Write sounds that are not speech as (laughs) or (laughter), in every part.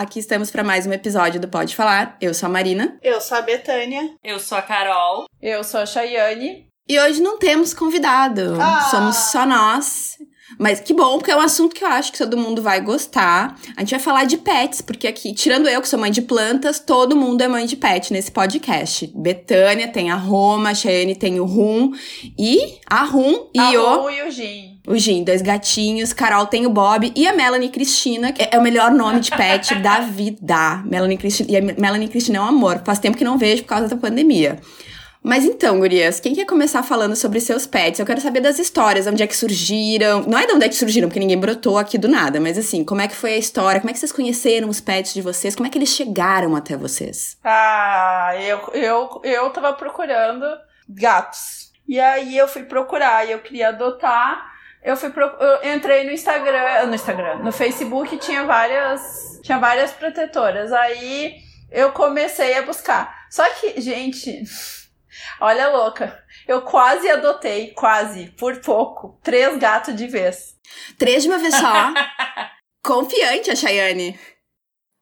Aqui estamos para mais um episódio do Pode Falar. Eu sou a Marina. Eu sou a Betânia. Eu sou a Carol. Eu sou a Chayane. E hoje não temos convidado. Ah. Somos só nós. Mas que bom, porque é um assunto que eu acho que todo mundo vai gostar. A gente vai falar de pets, porque aqui, tirando eu que sou mãe de plantas, todo mundo é mãe de pet nesse podcast. Betânia tem a Roma, a Cheyenne tem o Rum e a Rum e a o. Rum e o Gin. O Gin, dois gatinhos. Carol tem o Bob e a Melanie Cristina, que é o melhor nome de pet (laughs) da vida. Melanie Cristina. E a Melanie Cristina é um amor. Faz tempo que não vejo por causa da pandemia. Mas então, gurias, quem quer começar falando sobre seus pets? Eu quero saber das histórias, onde é que surgiram. Não é de onde é que surgiram, porque ninguém brotou aqui do nada, mas assim, como é que foi a história? Como é que vocês conheceram os pets de vocês? Como é que eles chegaram até vocês? Ah, eu, eu, eu tava procurando gatos. E aí eu fui procurar e eu queria adotar. Eu fui pro, eu entrei no Instagram, no Instagram, no Facebook tinha várias, tinha várias protetoras. Aí eu comecei a buscar. Só que, gente, (laughs) Olha louca. Eu quase adotei, quase, por pouco, três gatos de vez. Três de uma vez só? (laughs) Confiante a Chayane.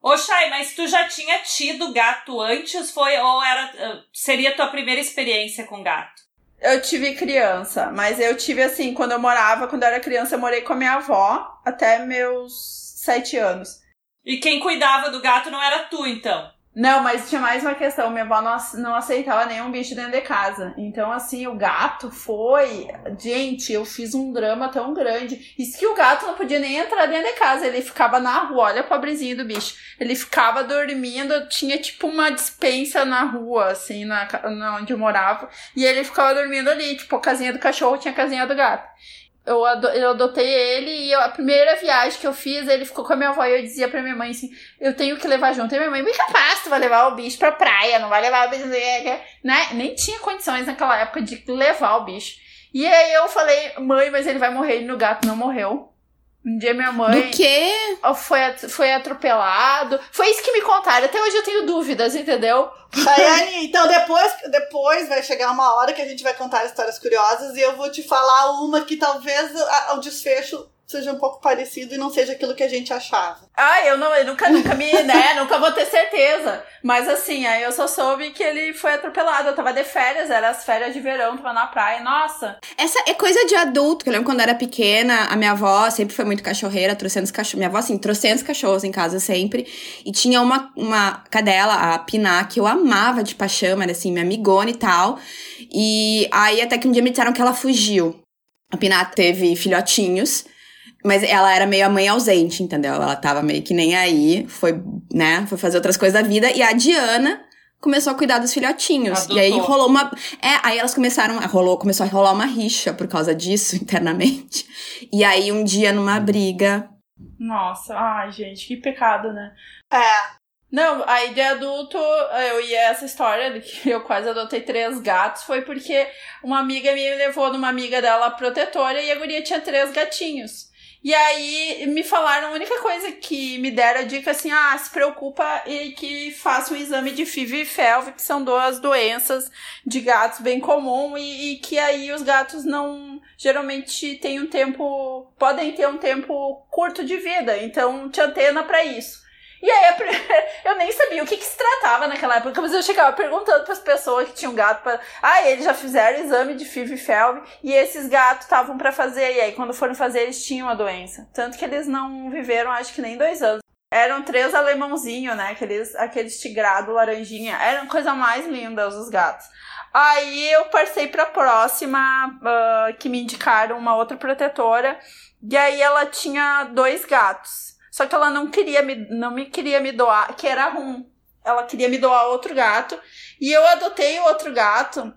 Ô, Chay, mas tu já tinha tido gato antes? Foi ou era eh, seria tua primeira experiência com gato? Eu tive criança, mas eu tive assim, quando eu morava, quando eu era criança, eu morei com a minha avó até meus sete anos. E quem cuidava do gato não era tu, então? Não, mas tinha mais uma questão. Minha avó não, não aceitava nenhum bicho dentro de casa. Então, assim, o gato foi. Gente, eu fiz um drama tão grande. Isso que o gato não podia nem entrar dentro de casa. Ele ficava na rua. Olha o pobrezinho do bicho. Ele ficava dormindo. Tinha tipo uma dispensa na rua, assim, na, na onde eu morava. E ele ficava dormindo ali. Tipo, a casinha do cachorro tinha a casinha do gato eu, eu adotei ele e eu, a primeira viagem que eu fiz, ele ficou com a minha avó e eu dizia pra minha mãe assim: eu tenho que levar junto. E minha mãe, me capaz, tu vai levar o bicho pra praia, não vai levar o bicho. Né? Nem tinha condições naquela época de levar o bicho. E aí eu falei, mãe, mas ele vai morrer. E no gato não morreu. Um dia minha mãe. Do quê? Foi, foi atropelado. Foi isso que me contaram. Até hoje eu tenho dúvidas, entendeu? Chayane, então depois, depois vai chegar uma hora que a gente vai contar histórias curiosas e eu vou te falar uma que talvez o desfecho seja um pouco parecido e não seja aquilo que a gente achava. Ah, eu não, eu nunca, nunca me, né, (laughs) nunca vou ter certeza. Mas assim, aí eu só soube que ele foi atropelado. Eu tava de férias, era as férias de verão, tava na praia, nossa. Essa é coisa de adulto, que eu lembro quando eu era pequena, a minha avó sempre foi muito cachorreira, trouxendo cachorros. Minha avó, assim, trouxendo cachorros em casa sempre. E tinha uma, uma cadela, a Piná, que eu amava de paixão, era assim, minha amigona e tal. E aí até que um dia me disseram que ela fugiu. A Piná teve filhotinhos. Mas ela era meio a mãe ausente, entendeu? Ela tava meio que nem aí, foi, né, foi fazer outras coisas da vida. E a Diana começou a cuidar dos filhotinhos. Adotou. E aí rolou uma. É, aí elas começaram. Rolou, começou a rolar uma rixa por causa disso (laughs) internamente. E aí, um dia, numa briga. Nossa, ai, gente, que pecado, né? É. Não, aí de adulto, eu ia essa história de que eu quase adotei três gatos foi porque uma amiga me levou numa amiga dela protetora e a guria tinha três gatinhos. E aí me falaram, a única coisa que me deram a dica assim, ah, se preocupa e que faça um exame de FIV e FeLV, que são duas doenças de gatos bem comum e, e, que aí os gatos não geralmente têm um tempo, podem ter um tempo curto de vida, então te antena para isso. E aí (laughs) eu nem sabia o que, que se tratava naquela época, mas eu chegava perguntando para as pessoas que tinham gato para, ah, eles já fizeram exame de FIV e FeLV e esses gatos estavam para fazer e aí quando foram fazer eles tinham a doença, tanto que eles não viveram acho que nem dois anos. Eram três alemãozinhos, né? Aqueles, aqueles tigrado laranjinha. Eram coisa mais linda os gatos. Aí eu passei pra próxima, uh, que me indicaram uma outra protetora. E aí ela tinha dois gatos. Só que ela não queria me, não me queria me doar, que era rum. Ela queria me doar outro gato. E eu adotei o outro gato.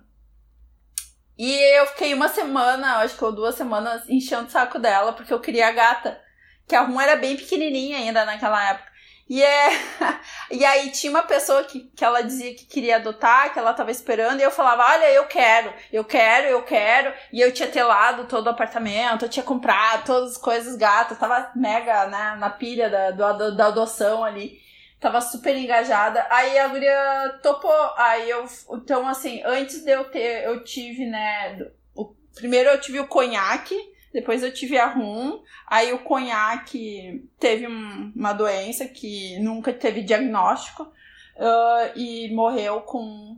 E eu fiquei uma semana, acho que ou duas semanas, enchendo o saco dela, porque eu queria a gata. Que a rum era bem pequenininha ainda naquela época. E, é... (laughs) e aí tinha uma pessoa que, que ela dizia que queria adotar, que ela tava esperando, e eu falava, olha, eu quero, eu quero, eu quero. E eu tinha telado todo o apartamento, eu tinha comprado todas as coisas gatas, tava mega né, na pilha da, do, da adoção ali. Tava super engajada. Aí a guria topou. Aí eu. Então, assim, antes de eu ter, eu tive, né. O, primeiro eu tive o conhaque depois eu tive a rum, aí o conhaque teve um, uma doença que nunca teve diagnóstico uh, e morreu com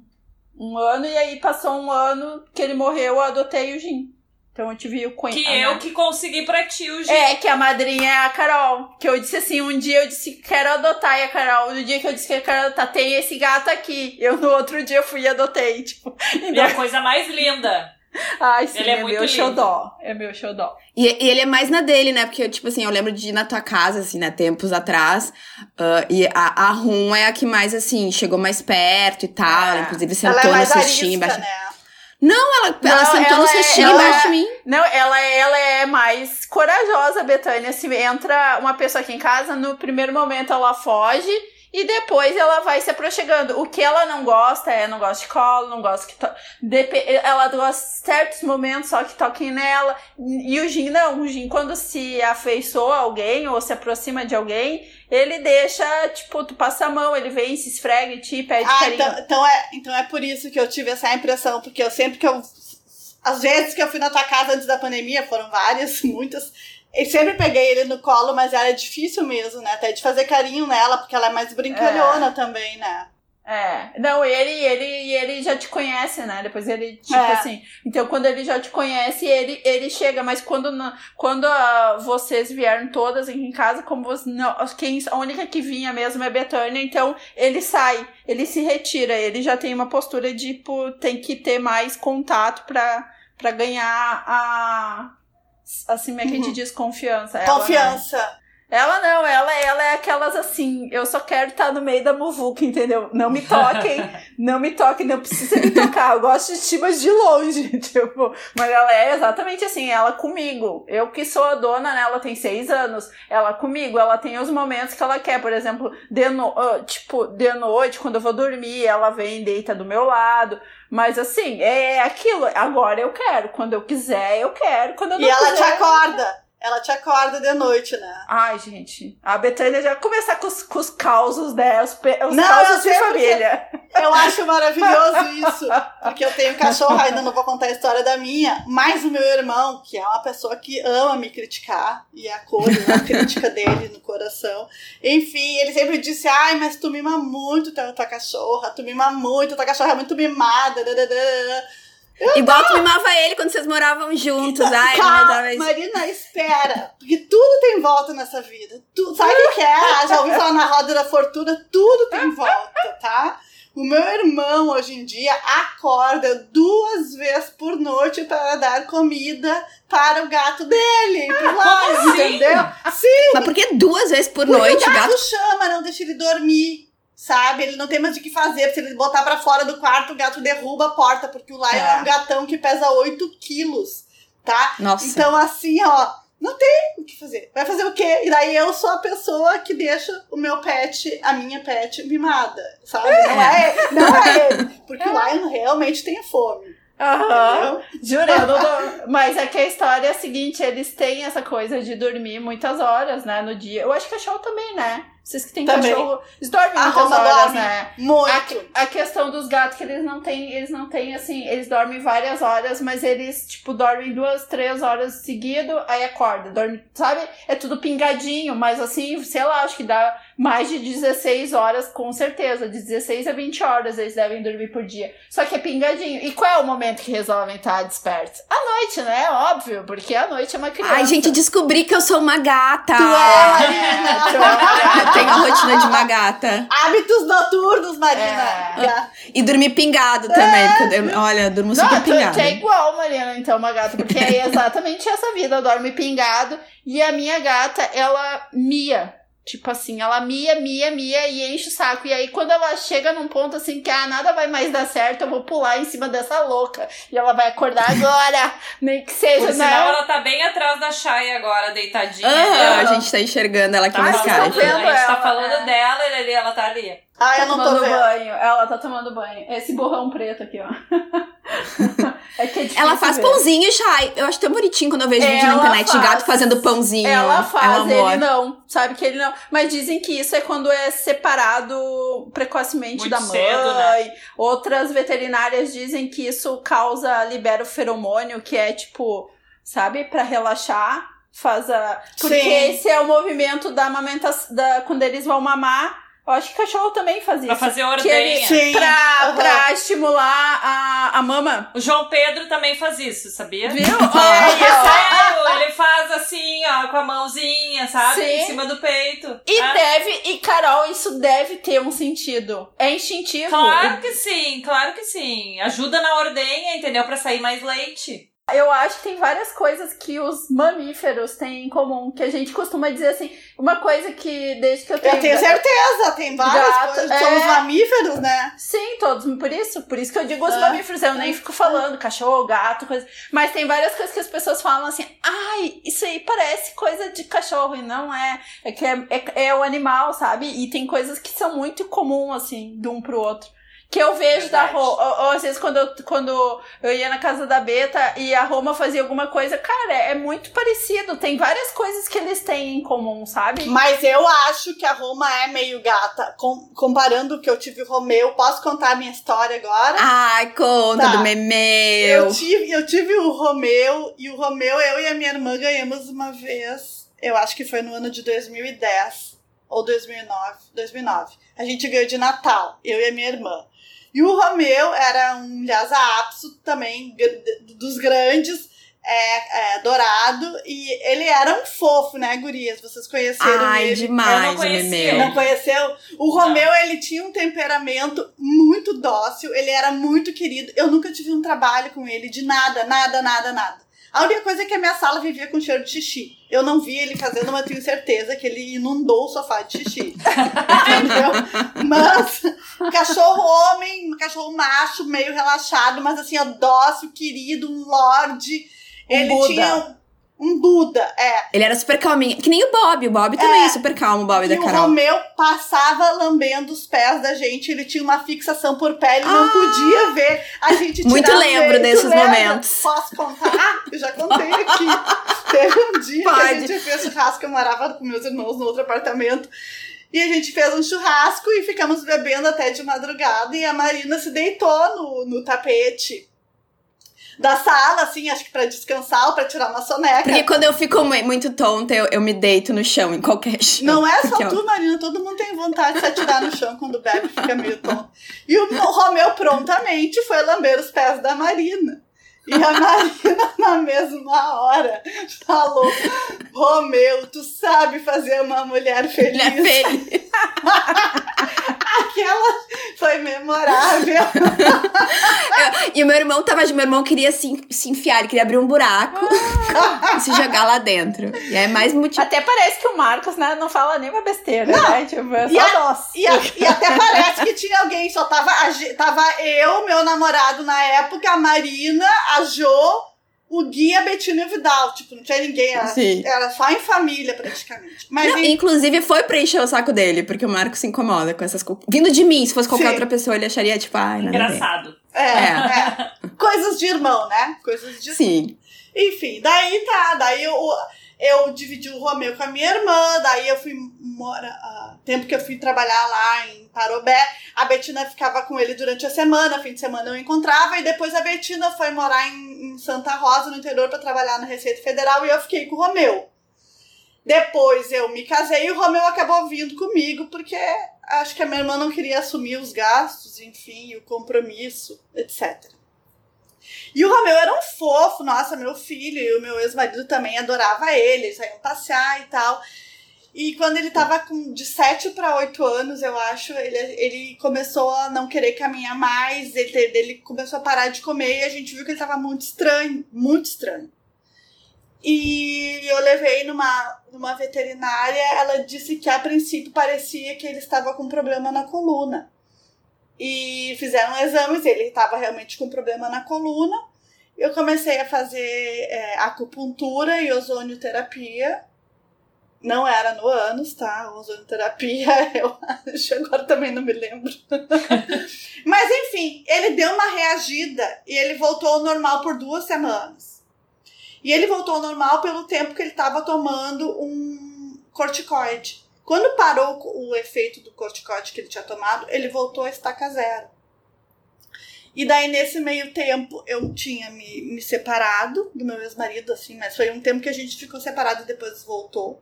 um ano, e aí passou um ano que ele morreu, eu adotei o gin. Então eu tive o conhaque. Que eu que consegui pra ti o gin. É, que a madrinha é a Carol. Que eu disse assim, um dia eu disse que quero adotar, e a Carol, no dia que eu disse que eu quero adotar, tem esse gato aqui. Eu no outro dia fui e adotei, tipo. E a coisa mais linda. Ai, sim, Ele é é, meu lindo. xodó. É meu xodó. E, e ele é mais na dele, né? Porque, tipo assim, eu lembro de ir na tua casa, assim, né? Tempos atrás. ah, e a, a Rum é a que mais, assim, chegou mais perto e tal. É. Ela, inclusive, Ela sentou é no cestinho embaixo. né? Não, ela, ela Não, sentou ela no é- cestinho ela embaixo é- de mim. Não, ela, ela é mais corajosa, Betânia. Se entra uma pessoa aqui em casa, no primeiro momento ela foge e depois ela vai se aproximando. O que ela não gosta é, não gosta de colo, não gosta que to... Depe- Ela gosta de certos momentos só que toquem nela. E o Jin não. O Jin, quando se afeiçoa a alguém ou se aproxima de alguém, ele deixa, tipo, tu passa a mão, ele vem, se esfrega em ti, pede Ah, carinho. então, então, é, então é por isso que eu tive essa impressão, porque eu sempre que eu. As vezes que eu fui na tua casa antes da pandemia, foram várias, (laughs) muitas. Eu sempre peguei ele no colo, mas era difícil mesmo, né? Até de fazer carinho nela, porque ela é mais brincalhona também, né? É, não, ele, ele, ele já te conhece, né? Depois ele, tipo É. assim. Então, quando ele já te conhece, ele, ele chega, mas quando, quando ah, vocês vieram todas em casa, como você, não, quem, a única que vinha mesmo é Betânia, então ele sai, ele se retira, ele já tem uma postura de, tipo, tem que ter mais contato pra, pra ganhar a. Assim, como é que a gente diz? Confiança. Ela, né? Confiança. Ela não, ela, ela é aquelas assim, eu só quero estar no meio da muvuca, entendeu? Não me toquem, (laughs) não me toquem, não precisa me tocar. Eu gosto de ti, mas de longe, (laughs) tipo. Mas ela é exatamente assim, ela comigo. Eu que sou a dona, né? Ela tem seis anos. Ela comigo, ela tem os momentos que ela quer. Por exemplo, de no, ah, tipo, de noite, quando eu vou dormir, ela vem deita do meu lado. Mas assim, é aquilo. Agora eu quero. Quando eu quiser, eu quero. Quando eu não E ela te quiser, acorda. Ela te acorda de noite, né? Ai, gente, a Betânia já começar com os, com os causos dela, os, pe- os Não, causos eu de família. Eu acho maravilhoso (laughs) isso, porque eu tenho cachorro, ainda não vou contar a história da minha, mas o meu irmão, que é uma pessoa que ama me criticar, e acolhe a crítica dele no coração. Enfim, ele sempre disse: Ai, mas tu mima muito tua, tua cachorra, tu mima muito, tua cachorra é muito mimada. Dadadã." Igual tu mimava ele quando vocês moravam juntos. Ai, Calma, não. Marina, espera. Porque tudo tem volta nessa vida. Tu, sabe o que é? Já ouvi falar na roda da fortuna? Tudo tem volta, tá? O meu irmão, hoje em dia, acorda duas vezes por noite para dar comida para o gato dele. Pro lado, assim? entendeu? Sim, Mas por que duas vezes por porque noite o o gato, gato? chama, não deixa ele dormir. Sabe? Ele não tem mais o que fazer. Se ele botar pra fora do quarto, o gato derruba a porta. Porque o Lion é, É. um gatão que pesa 8 quilos. Tá? Nossa. Então, assim, ó, não tem o que fazer. Vai fazer o quê? E daí eu sou a pessoa que deixa o meu pet, a minha pet, mimada. Sabe? Não é, não é ele. (laughs) Porque o Lion realmente tem fome. Aham. Eu não Mas é que a história é a seguinte: eles têm essa coisa de dormir muitas horas, né, no dia. Eu acho que cachorro também, né? Vocês que têm Também. cachorro, eles dormem A muitas Roma horas, dorme né? muito. A, a questão dos gatos que eles não têm, eles não têm assim, eles dormem várias horas, mas eles, tipo, dormem duas, três horas seguido, aí acorda, dorme, sabe? É tudo pingadinho, mas assim, sei lá, acho que dá mais de 16 horas, com certeza, de 16 a 20 horas eles devem dormir por dia. Só que é pingadinho. E qual é o momento que resolvem estar despertos? À noite, né? Óbvio, porque à noite é uma criança. Ai, gente, descobri que eu sou uma gata. Tu é, (laughs) Marina. tu é. Tenho a rotina de uma gata. Hábitos noturnos, Marina. É. E dormir pingado também. Porque eu, olha, eu durmo super Não, tu, pingado. tu é igual, Mariana, então, uma gata, porque é (laughs) exatamente essa vida, dorme pingado, e a minha gata, ela mia. Tipo assim, ela mia, mia, mia e enche o saco. E aí, quando ela chega num ponto assim que ah, nada vai mais dar certo, eu vou pular em cima dessa louca. E ela vai acordar agora, (laughs) nem que seja, Por né? sinal, ela tá bem atrás da Chay agora, deitadinha. Ela a gente tá enxergando ela aqui tá Skype. falando, a gente tá ela, falando né? dela e ali, ela tá ali. Ah, Tá eu não tô tomando vendo. banho. Ela tá tomando banho. Esse borrão preto aqui, ó. (laughs) é que é difícil Ela faz ver. pãozinho, Chay. Eu acho tão bonitinho quando eu vejo vídeo na Ela internet de gato faz. fazendo pãozinho. Ela é um faz, ele não. Sabe que ele não. Mas dizem que isso é quando é separado precocemente Muito da mãe. cedo, né? Outras veterinárias dizem que isso causa, libera o feromônio, que é tipo. sabe? Pra relaxar. Faz a. Porque Sim. esse é o movimento da amamentação. Da, quando eles vão mamar. Eu acho que cachorro também faz isso. Pra fazer ordenha. Sim. Pra, Aham. pra estimular a, a mama. O João Pedro também faz isso, sabia? Viu? É, Aí, ó. sério, ele faz assim, ó, com a mãozinha, sabe? Sim. Em cima do peito. E É. deve, e Carol, isso deve ter um sentido. É instintivo. Claro que sim, claro que sim. Ajuda na ordenha, entendeu? Pra sair mais leite. Eu acho que tem várias coisas que os mamíferos têm em comum, que a gente costuma dizer assim, uma coisa que desde que eu tenho. Eu tenho certeza, tem várias Gato, coisas. é. Somos mamíferos, né? Sim, todos, por isso, por isso que eu digo os Ah. mamíferos, eu nem fico falando cachorro, gato, coisa. Mas tem várias coisas que as pessoas falam assim, ai, isso aí parece coisa de cachorro, e não é. É que é, é, é o animal, sabe? E tem coisas que são muito comum, assim, de um pro outro. Que eu vejo da Verdade. Roma. Ou, ou às vezes quando eu, quando eu ia na casa da Beta e a Roma fazia alguma coisa, cara, é muito parecido. Tem várias coisas que eles têm em comum, sabe? Mas eu acho que a Roma é meio gata. Com- comparando o que eu tive o Romeu, posso contar a minha história agora? Ai, conta Tá. do memeu. Eu tive, eu tive o Romeu, e o Romeu, eu e a minha irmã ganhamos uma vez, eu acho que foi no ano de 2010 ou 2009, 2009. A gente ganhou de Natal, eu e a minha irmã. E o Romeu era um Lhasa Apso também, dos grandes, é, é, dourado, e ele era um fofo, né, gurias? Vocês conheceram Ai, ele? Eu demais não o conhecia. memeu. Não conheceu? O Romeu, ele tinha um temperamento muito dócil, ele era muito querido. Eu nunca tive um trabalho com ele de nada, nada, nada, nada. A única coisa é que a minha sala vivia com cheiro de xixi. Eu não vi ele fazendo, mas tenho certeza que ele inundou o sofá de xixi. (laughs) Entendeu? Mas, cachorro homem, cachorro macho, meio relaxado, mas assim, ó, dócil, querido, um lorde. Ele Buda. tinha um, Buda, é. Ele era super calminho. Que nem o Bob. O Bob também é, É. super calmo, o Bob E da o Carol. Romeu passava lambendo os pés da gente, ele tinha uma fixação por pele, não Ah! podia ver a gente (laughs) Muito o lembro desses Lembra? momentos. Posso contar? Eu já contei aqui. (laughs) Teve um dia que a Pode. gente fez churrasco, eu morava com meus irmãos no outro apartamento. E a gente fez um churrasco e ficamos bebendo até de madrugada. E a Marina se deitou no, no tapete da sala, assim, acho que pra descansar ou pra tirar uma soneca. Porque quando eu fico mu- muito tonta, eu, eu me deito no chão, em qualquer chão. Não é só tu, Marina, todo mundo tem vontade de se atirar no chão quando bebe, fica meio tonto. E o Romeu prontamente foi lamber os pés da Marina. E a Marina, (laughs) na mesma hora, falou: Romeu, tu sabe fazer uma mulher feliz. É feliz. (laughs) Aquela foi memorável. (laughs) E o meu irmão tava. Meu irmão queria se, se enfiar, ele queria abrir um buraco (laughs) e se jogar lá dentro. E é mais motivo. Até parece que o Marcos né, não fala nenhuma besteira, né? Tipo, é E só a- nós. E, a- e até parece que tinha alguém, só tava, tava eu, meu namorado na época, a Marina, a Jo, o Gui e a Betina e o Vidal. Tipo, não tinha ninguém, era, era só em família praticamente. Mas Não, em- inclusive, foi pra encher o saco dele, porque o Marco se incomoda com essas coisas. Vindo de mim, se fosse qualquer Sim. outra pessoa, ele acharia, tipo, ai, nada a ver. Engraçado. É, é. Coisas de irmão, né? Coisas de Sim. Enfim, daí tá, daí eu, eu dividi o Romeu com a minha irmã, daí eu fui mora, ah, tempo que eu fui trabalhar lá em Parobé, a Betina ficava com ele durante a semana, fim de semana eu encontrava, e depois a Betina foi morar em, em Santa Rosa, no interior, para trabalhar na Receita Federal, e eu fiquei com o Romeu. Depois eu me casei e o Romeu acabou vindo comigo, porque acho que a minha irmã não queria assumir os gastos, enfim, o compromisso, etc. E o Romeu era um fofo, nossa, meu filho, e o meu ex-marido também adorava ele, eles saíam passear e tal. E quando ele tava com de 7 para 8 anos, eu acho, ele, ele começou a não querer caminhar mais, ele, ele começou a parar de comer e a gente viu que ele tava muito estranho, muito estranho. E eu levei numa, numa veterinária, ela disse que a princípio parecia que ele estava com problema na coluna. E fizeram exames, ele estava realmente com problema na coluna. Eu comecei a fazer é, acupuntura e ozonioterapia. Não era no ânus, tá? Ozonioterapia, (laughs) eu acho, agora também não me lembro. (laughs) Mas enfim, ele deu uma reagida e ele voltou ao normal por duas semanas. E ele voltou ao normal pelo tempo que ele estava tomando um corticoide. Quando parou o efeito do corticoide que ele tinha tomado, ele voltou a estaca zero. E daí, nesse meio tempo, eu tinha me, me separado do meu ex-marido, assim, mas foi um tempo que a gente ficou separado e depois voltou.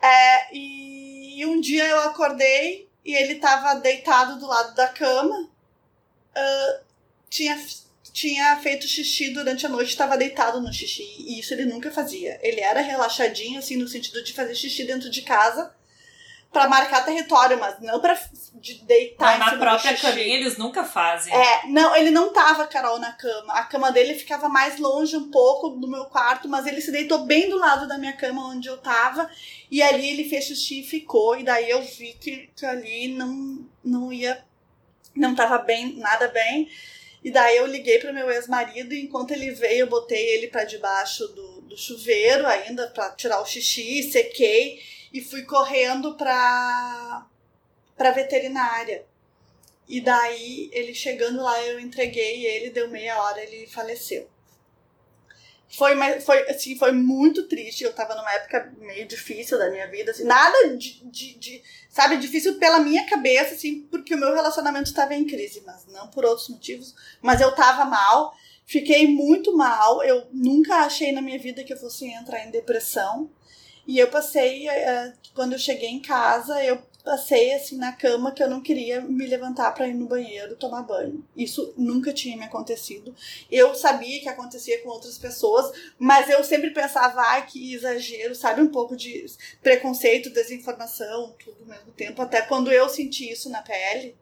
É, e, e um dia eu acordei e ele tava deitado do lado da cama. Uh, tinha, tinha feito xixi durante a noite, estava deitado no xixi. E isso ele nunca fazia. Ele era relaxadinho, assim, no sentido de fazer xixi dentro de casa para marcar território, mas não pra de deitar Mas em na cima própria do xixi. caminha eles nunca fazem. É, não, ele não tava, Carol, na cama. A cama dele ficava mais longe um pouco do meu quarto, mas ele se deitou bem do lado da minha cama onde eu tava. E ali ele fez xixi e ficou. E daí eu vi que, que ali não, não ia. Não tava bem, nada bem. E daí eu liguei pro meu ex-marido e enquanto ele veio, eu botei ele para debaixo do, do chuveiro ainda para tirar o xixi, sequei e fui correndo pra, pra veterinária. E daí, ele chegando lá, eu entreguei ele, deu meia hora, ele faleceu. Foi, foi, assim, foi muito triste. Eu tava numa época meio difícil da minha vida, assim, nada de, de, de sabe, difícil pela minha cabeça, assim, porque o meu relacionamento estava em crise, mas não por outros motivos. Mas eu tava mal, fiquei muito mal. Eu nunca achei na minha vida que eu fosse entrar em depressão. E eu passei, eh, quando eu cheguei em casa, eu passei assim na cama que eu não queria me levantar para ir no banheiro tomar banho. Isso nunca tinha me acontecido. Eu sabia que acontecia com outras pessoas, mas eu sempre pensava, ai, que exagero, sabe? Um pouco de preconceito, desinformação, tudo ao mesmo tempo. Até quando eu senti isso na pele,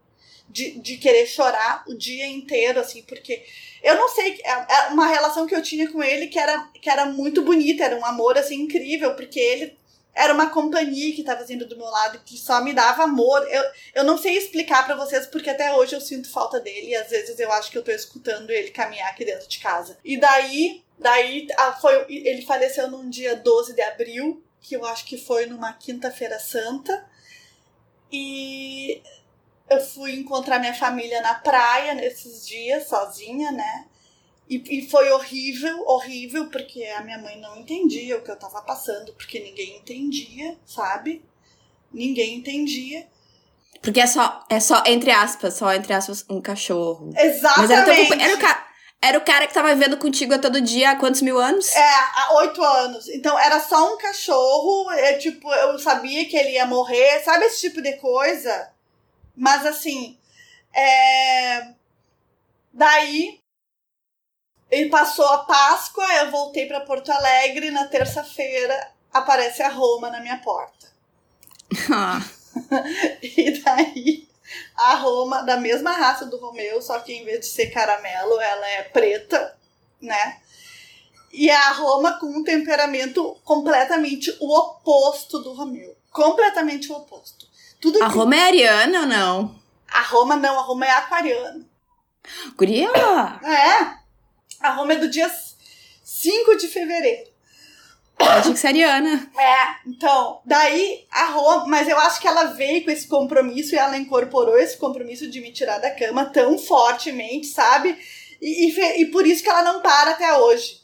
de, de querer chorar o dia inteiro, assim, porque eu não sei, é é uma relação que eu tinha com ele que era, que era muito bonita, era um amor, assim, incrível, porque ele era uma companhia que estava vindo do meu lado, que só me dava amor. Eu, eu não sei explicar para vocês, porque até hoje eu sinto falta dele, e às vezes eu acho que eu tô escutando ele caminhar aqui dentro de casa. E daí, daí foi, ele faleceu num dia 12 de abril, que eu acho que foi numa quinta-feira santa, e eu fui encontrar minha família na praia nesses dias, sozinha, né? E, e foi horrível, horrível, porque a minha mãe não entendia o que eu tava passando, porque ninguém entendia, sabe? Ninguém entendia. Porque é só, é só, entre aspas, só entre aspas, um cachorro. Exatamente. Era, teu, era, o ca- era o cara que tava vivendo contigo a todo dia há quantos mil anos? É, há oito anos. Então era só um cachorro, é tipo, eu sabia que ele ia morrer, sabe esse tipo de coisa? Mas assim, é... daí ele passou a Páscoa, eu voltei para Porto Alegre, na terça-feira aparece a Roma na minha porta. Ah, (laughs) E daí a Roma, da mesma raça do Romeu, só que em vez de ser caramelo, ela é preta, né? E a Roma com um temperamento completamente o oposto do Romeu. Completamente o oposto. Tudo a que- Roma é ariana ou não? A Roma não, a Roma é aquariana. Guria! É. A Roma é do dia 5 de fevereiro. Eu achei que seria ariana. É, então, daí a Roma, mas eu acho que ela veio com esse compromisso e ela incorporou esse compromisso de me tirar da cama tão fortemente, sabe? E, e, e por isso que ela não para até hoje.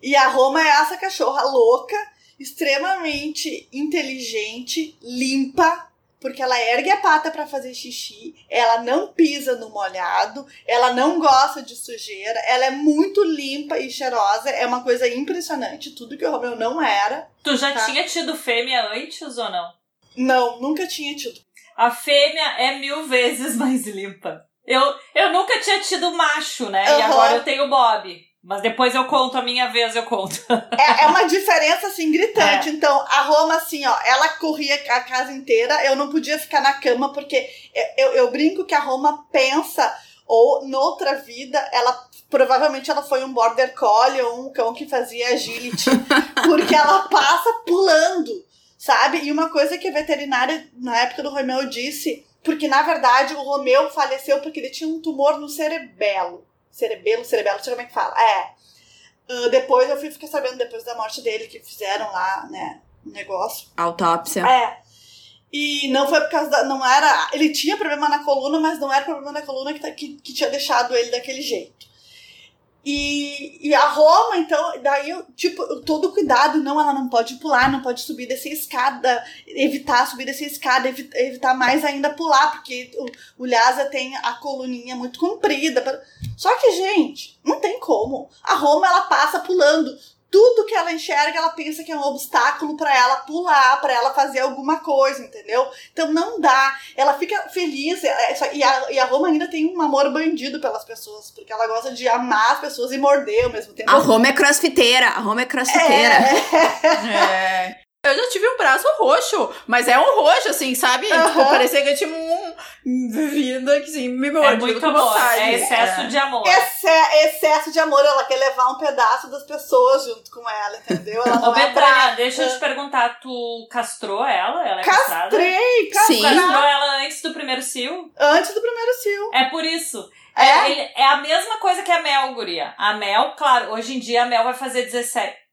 E a Roma é essa cachorra louca, extremamente inteligente, limpa, porque ela ergue a pata para fazer xixi, ela não pisa no molhado, ela não gosta de sujeira, ela é muito limpa e cheirosa, é uma coisa impressionante, tudo que o Romeu não era. Tu já Tá. tinha tido fêmea antes ou não? Não, nunca tinha tido. A fêmea é mil vezes (laughs) mais limpa. Eu, eu nunca tinha tido macho, né? E Aham. agora eu tenho Bob. Mas depois eu conto, a minha vez eu conto. (laughs) É, é uma diferença assim gritante. Então, a Roma, assim, ó, ela corria a casa inteira, eu não podia ficar na cama, porque eu, eu brinco que a Roma pensa, ou noutra vida, ela provavelmente ela foi um border collie ou um cão que fazia agility, (laughs) porque ela passa pulando, sabe? E uma coisa que a veterinária, na época do Romeu, disse, porque na verdade o Romeu faleceu porque ele tinha um tumor no cerebelo. Cerebelo, cerebelo, não sei como é que fala. É. Ah, depois eu fui ficar sabendo, depois da morte dele, que fizeram lá, né, um negócio. Autópsia. É. E não foi por causa da. Não era. Ele tinha problema na coluna, mas não era problema na coluna que, tá- que, que tinha deixado ele daquele jeito. E, e a Roma, então, daí, tipo, todo cuidado, não, ela não pode pular, não pode subir dessa escada, evitar subir dessa escada, evitar, evitar mais ainda pular, porque o, o Lhasa tem a coluninha muito comprida. Só que, gente, não tem como. A Roma, ela passa pulando tudo que ela enxerga, ela pensa que é um obstáculo para ela pular, para ela fazer alguma coisa, entendeu? Então não dá. Ela fica feliz. É, e a, e a Roma ainda tem um amor bandido pelas pessoas, porque ela gosta de amar as pessoas e morder ao mesmo tempo. A Roma é crossfiteira. A Roma é crossfiteira. É. é. Eu já tive um braço roxo, mas é um roxo, assim, sabe? Uhum. Tipo, parecia que eu tinha um vida que assim, me mordido é muito amor. Vontade. É excesso é. de amor. Esse, excesso de amor, ela quer levar um pedaço das pessoas junto com ela, entendeu? Ela não Ô, é Betânia, deixa eu te perguntar, tu castrou ela? Ela é Castrei, castrei. Castrou ela antes do primeiro cio? Antes do primeiro cio. É por isso. É? É, é a mesma coisa que a Mel, guria. A Mel, claro, hoje em dia a Mel vai fazer 17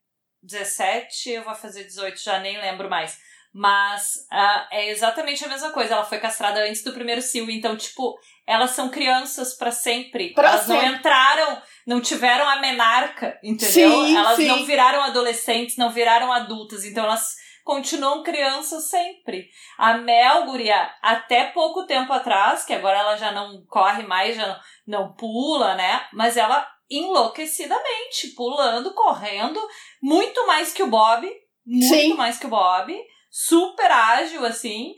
17, eu vou fazer 18, já nem lembro mais. Mas uh, é exatamente a mesma coisa. Ela foi castrada antes do primeiro cio. Então, tipo, elas são crianças para sempre. Pra elas sempre. não entraram, não tiveram a menarca, entendeu? Sim, elas sim. não viraram adolescentes, não viraram adultas. Então, elas continuam crianças sempre. A Mel, guria, até pouco tempo atrás, que agora ela já não corre mais, já não, não pula, né? Mas ela enlouquecidamente, pulando, correndo, muito mais que o Bob, muito Sim. mais que o Bob, super ágil assim,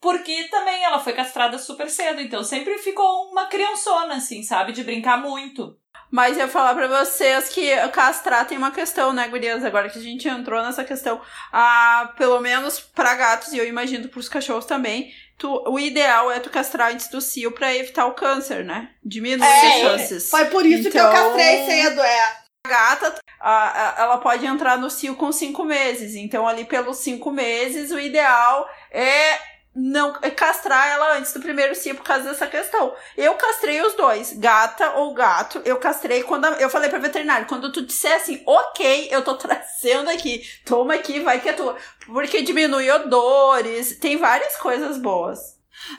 porque também ela foi castrada super cedo, então sempre ficou uma criançona assim, sabe, de brincar muito. Mas eu falar para vocês que castrar tem uma questão, né, gurias? Agora que a gente entrou nessa questão, ah, pelo menos para gatos, e eu imagino pros cachorros também, tu, o ideal é tu castrar antes do cio para evitar o câncer, né? Diminuir é, as chances. Foi por isso então, que eu então, castrei cedo, é. A gata, a, a, ela pode entrar no cio com cinco meses. Então, ali pelos cinco meses, o ideal é não castrar ela antes do primeiro cio por causa dessa questão. Eu castrei os dois, gata ou gato. Eu castrei quando a, eu falei para veterinário, quando tu disser assim, ok, eu tô (laughs) trazendo aqui, toma aqui, vai que é tua. Porque diminui odores, tem várias coisas boas.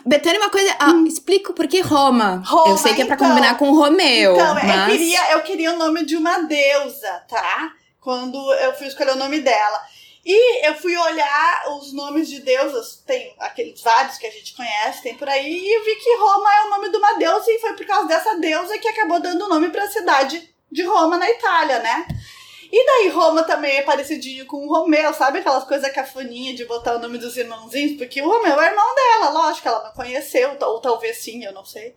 Betânia, uma coisa, ah, hum. explico por que Roma. Roma. Eu sei que é pra então, combinar com Romeu. Então, mas... eu, queria, eu queria o nome de uma deusa, tá? Quando eu fui escolher o nome dela. E eu fui olhar os nomes de deusas, tem aqueles vários que a gente conhece, tem por aí, e vi que Roma é o nome de uma deusa, e foi por causa dessa deusa que acabou dando o nome para a cidade de Roma, na Itália, né? E daí Roma também é parecidinho com o Romeu, sabe aquelas coisas cafoninha de botar o nome dos irmãozinhos? Porque o Romeu é irmão dela, lógico, ela não conheceu, ou talvez sim, eu não sei.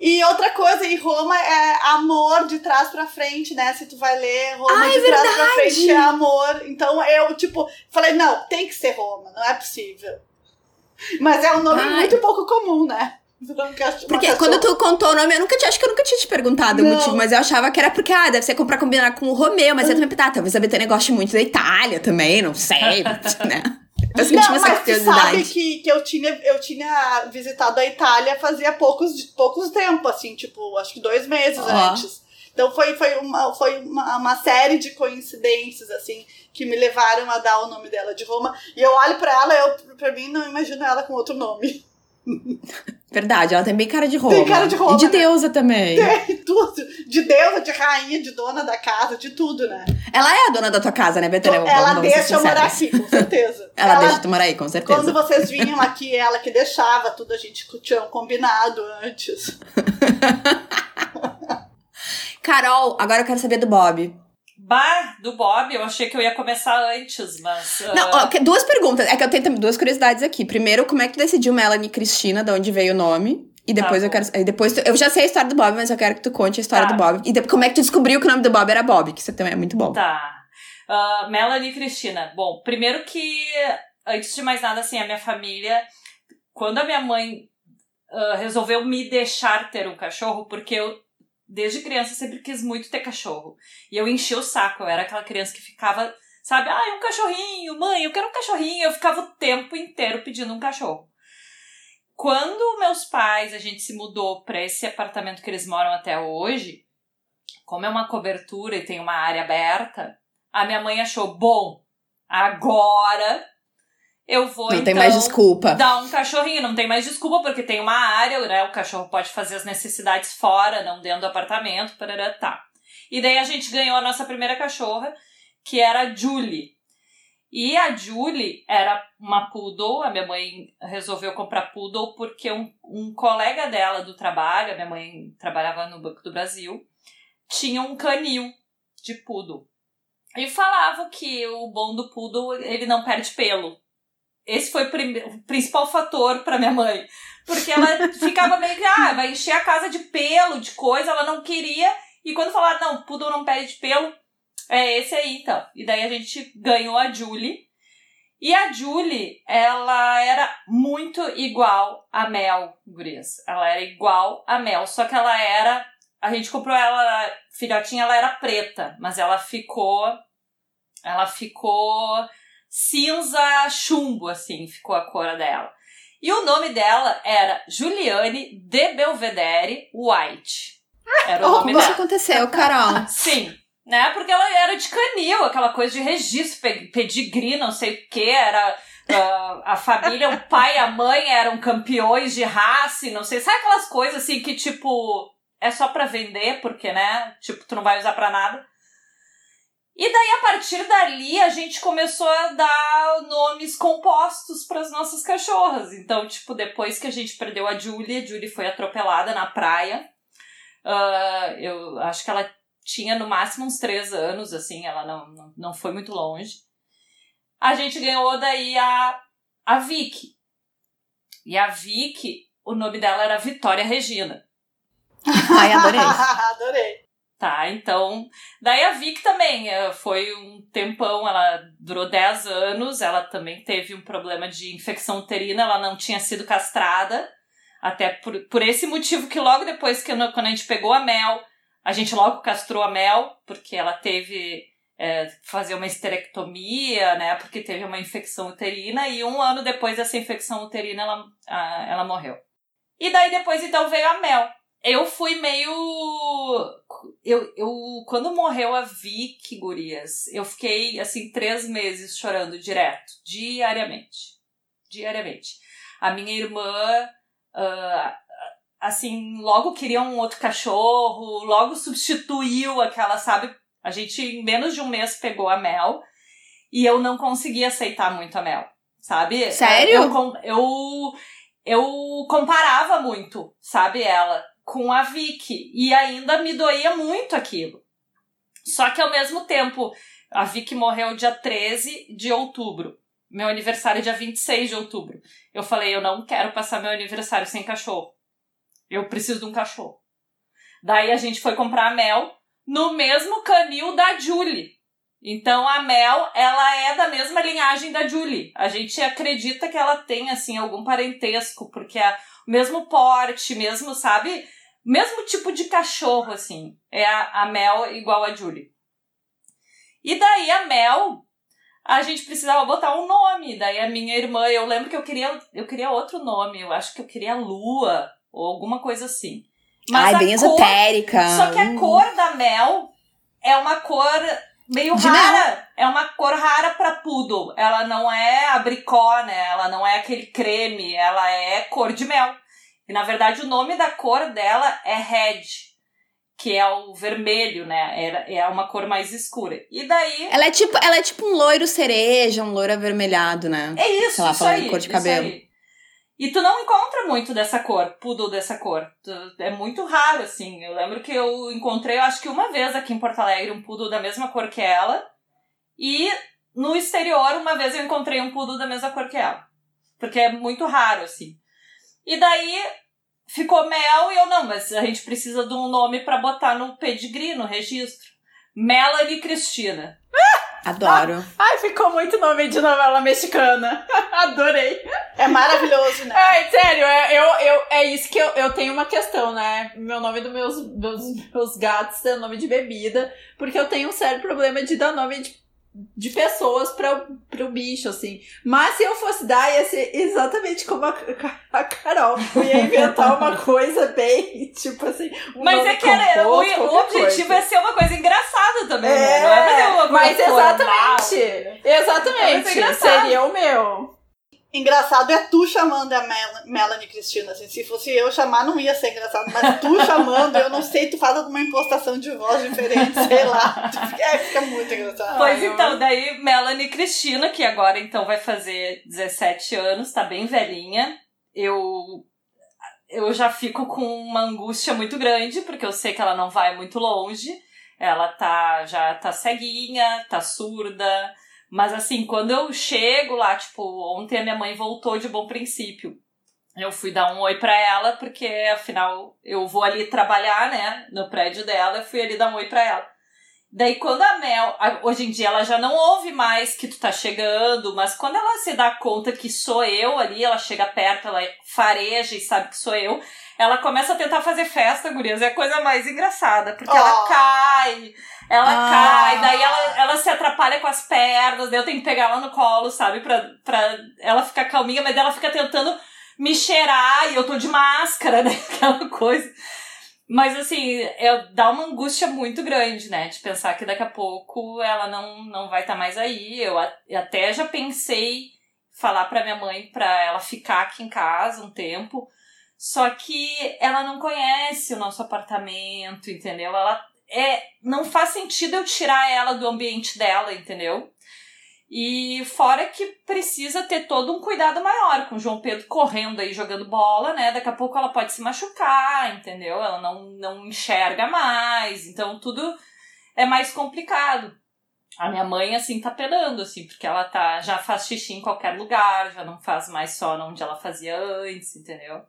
E outra coisa, em Roma é amor de trás pra frente, né? Se tu vai ler Roma Ai, de verdade. trás pra frente é amor. Então eu, tipo, falei, não, tem que ser Roma, não é possível. Mas é um nome Ai. muito pouco comum, né? Porque quando tu contou o nome, eu nunca te, acho que eu nunca tinha te perguntado não. o motivo, mas eu achava que era porque, ah, deve ser comprar combinar com o Romeu, mas eu também, tá, talvez a Betânia goste muito da Itália também, não sei, (laughs) né? Eu senti não, essa mas sabe que, que eu, tinha, eu tinha visitado a Itália fazia poucos, poucos tempo, assim, tipo, acho que dois meses oh. antes. Então foi, foi, uma, foi uma, uma série de coincidências, assim, que me levaram a dar o nome dela de Roma. E eu olho para ela, eu, pra mim, não imagino ela com outro nome. Verdade, ela tem bem cara de Roma. Tem cara de Roma. E de né? deusa também. Tem tudo. De deusa, de rainha, de dona da casa, de tudo, né? Ela é a dona da tua casa, né, Betânia? Ela deixa eu morar aqui, com certeza. (laughs) ela, ela, deixa tu morar aí, com certeza. Quando vocês vinham aqui, ela que deixava, tudo a gente tinha combinado antes. (laughs) Carol, agora eu quero saber do Bob. Bah, do Bob, eu achei que eu ia começar antes, mas. Uh... Não, ó, duas perguntas. É que eu tenho duas curiosidades aqui. Primeiro, como é que tu decidiu Melanie Cristina, de onde veio o nome? E depois tá eu quero. Depois tu, eu já sei a história do Bob, mas eu quero que tu conte a história tá. do Bob. E depois, como é que tu descobriu que o nome do Bob era Bob? Que isso também é muito bom. Tá. Uh, Melanie Cristina. Bom, primeiro que, antes de mais nada, assim, a minha família. Quando a minha mãe uh, resolveu me deixar ter um cachorro, porque eu desde criança, sempre quis muito ter cachorro. E eu enchi o saco, eu era aquela criança que ficava, sabe, ah, um cachorrinho, mãe, eu quero um cachorrinho. Eu ficava o tempo inteiro pedindo um cachorro. Quando meus pais, a gente se mudou para esse apartamento que eles moram até hoje, como é uma cobertura e tem uma área aberta, a minha mãe achou, bom, agora eu vou não então tem mais desculpa. dar um cachorrinho. Não tem mais desculpa, porque tem uma área, né? O cachorro pode fazer as necessidades fora, não dentro do apartamento, parará, tá. E daí a gente ganhou a nossa primeira cachorra, que era a Julie. E a Julie era uma poodle, a minha mãe resolveu comprar poodle porque um, um colega dela do trabalho, a minha mãe trabalhava no Banco do Brasil, tinha um canil de poodle. E falava que o bom do poodle, ele não perde pelo. Esse foi o, principal fator para minha mãe. Porque ela ficava meio que, ah, vai encher a casa de pelo, de coisa, ela não queria. E quando falaram, não, poodle não perde pelo, é esse aí, então. E daí a gente ganhou a Julie. E a Julie, ela era muito igual a Mel, gurias. Ela era igual a Mel, só que ela era... A gente comprou ela, filhotinha, ela era preta, mas ela ficou... Ela ficou cinza chumbo, assim, ficou a cor dela. E o nome dela era Juliane de Belvedere White. Era o oh, nome dela. Isso dela. aconteceu, Carol. (laughs) Sim, né? Porque ela era de canil, aquela coisa de registro, pedigree, não sei o que, era uh, a família, o pai e a mãe eram campeões de raça, não sei, sabe aquelas coisas assim que tipo é só para vender, porque né, tipo tu não vai usar para nada. E daí, a partir dali, a gente começou a dar nomes compostos para as nossas cachorras. Então, tipo, depois que a gente perdeu a Julie, a Julie foi atropelada na praia. Uh, eu acho que ela tinha no máximo uns três anos, assim, ela não, não, não foi muito longe. A gente ganhou daí a, a Vicky. E a Vicky, o nome dela era Vitória Regina. (laughs) Ai, adorei. (laughs) Adorei. Tá, então. Daí a Vic também eh, foi um tempão, ela durou 10 anos, ela também teve um problema de infecção uterina, ela não tinha sido castrada. Até por, por esse motivo que logo depois que quando a gente pegou a Mel, a gente logo castrou a Mel, porque ela teve é, fazer uma esterectomia, né? Porque teve uma infecção uterina, e um ano depois dessa infecção uterina ela, a, ela morreu. E daí depois então veio a Mel eu fui meio. Eu, eu, quando morreu a Vicky, gurias, eu fiquei, assim, três meses chorando direto, diariamente. Diariamente. A minha irmã, uh, assim, logo queria um outro cachorro, logo substituiu aquela, sabe? A gente, em menos de um mês, pegou a Mel e eu não conseguia aceitar muito a Mel, sabe? Sério? Eu, eu, eu comparava muito, sabe, ela com a Vicky. E ainda me doía muito aquilo. Só que ao mesmo tempo, a Vicky morreu dia 13 de outubro. Meu aniversário é dia 26 de outubro. Eu falei, eu não quero passar meu aniversário sem cachorro. Eu preciso de um cachorro. Daí a gente foi comprar a Mel no mesmo canil da Julie. Então a Mel, ela é da mesma linhagem da Julie. A gente acredita que ela tem assim algum parentesco, porque o mesmo porte, mesmo, sabe? Mesmo tipo de cachorro, assim. É a, a Mel igual a Julie. E daí a Mel, a gente precisava botar um nome. Daí a minha irmã, eu lembro que eu queria, eu queria outro nome. Eu acho que eu queria Lua ou alguma coisa assim. Mas Ai, bem cor, esotérica. Só que a cor da Mel é uma cor meio de rara. Mel. É uma cor rara para poodle. Ela não é abricó, né? Ela não é aquele creme. Ela é cor de mel. E na verdade o nome da cor dela é red, que é o vermelho, né? É, é uma cor mais escura. E daí. Ela é tipo, ela é tipo um loiro cereja, um loiro avermelhado, né? É isso, Sei lá, isso aí, cor de cabelo. Aí. E tu não encontra muito dessa cor, poodle dessa cor. É muito raro, assim. Eu lembro que eu encontrei, eu acho que uma vez aqui em Porto Alegre, um poodle da mesma cor que ela. E no exterior, uma vez eu encontrei um poodle da mesma cor que ela. Porque é muito raro, assim. E daí ficou Mel e eu não, mas a gente precisa de um nome para botar no pedigree, no registro. Melanie Cristina. Adoro. Ah, ai, ficou muito nome de novela mexicana. (laughs) Adorei. É maravilhoso, né? Ai, sério, é, eu, eu, é isso que eu, eu tenho uma questão, né? Meu nome dos meus, meus, meus gatos é nome de bebida, porque eu tenho um sério problema de dar nome de de pessoas para o bicho, assim. Mas se eu fosse dar, ia ser exatamente como a, (laughs) a Carol. Eu ia inventar uma (laughs) coisa bem, tipo assim. Um mas é que era, o, o objetivo coisa. é ser uma coisa engraçada também, é, né? Não é fazer uma coisa Mas exatamente. Exatamente. Seria o meu. Engraçado é tu chamando a Mel Melanie Cristina. Assim, se fosse eu chamar, não ia ser engraçado. Mas tu (laughs) chamando, eu não sei, tu faz alguma impostação de voz diferente, sei lá. (laughs) É, fica muito engraçado. Pois então, daí Melanie Cristina, que agora então vai fazer 17 anos, tá bem velhinha. Eu. Eu já fico com uma angústia muito grande, porque eu sei que ela não vai muito longe. Ela tá já tá ceguinha, tá surda, mas assim, quando eu chego lá, tipo, ontem a minha mãe voltou de bom princípio. Eu fui dar um oi pra ela, porque afinal eu vou ali trabalhar, né, no prédio dela, eu fui ali dar um oi pra ela. Daí quando a Mel, hoje em dia ela já não ouve mais que tu tá chegando, mas quando ela se dá conta que sou eu ali, ela chega perto, ela fareja e sabe que sou eu, ela começa a tentar fazer festa, gurias, é a coisa mais engraçada, porque oh. ela cai, ela ah. cai, daí ela, ela se atrapalha com as pernas, daí eu tenho que pegar ela no colo, sabe? Pra, pra ela ficar calminha, mas ela fica tentando me cheirar e eu tô de máscara, (laughs) né? Aquela coisa. Mas assim, é, dá uma angústia muito grande, né? De pensar que daqui a pouco ela não, não vai estar tá mais aí. Eu até já pensei falar pra minha mãe pra ela ficar aqui em casa um tempo. Só que ela não conhece o nosso apartamento, entendeu? Ela é, não faz sentido eu tirar ela do ambiente dela, entendeu? E fora que precisa ter todo um cuidado maior, com o João Pedro correndo aí jogando bola, né? Daqui a pouco ela pode se machucar, entendeu? Ela não, não enxerga mais, então tudo é mais complicado. A minha mãe, assim, tá penando, assim, porque ela tá, já faz xixi em qualquer lugar, já não faz mais só onde ela fazia antes, entendeu?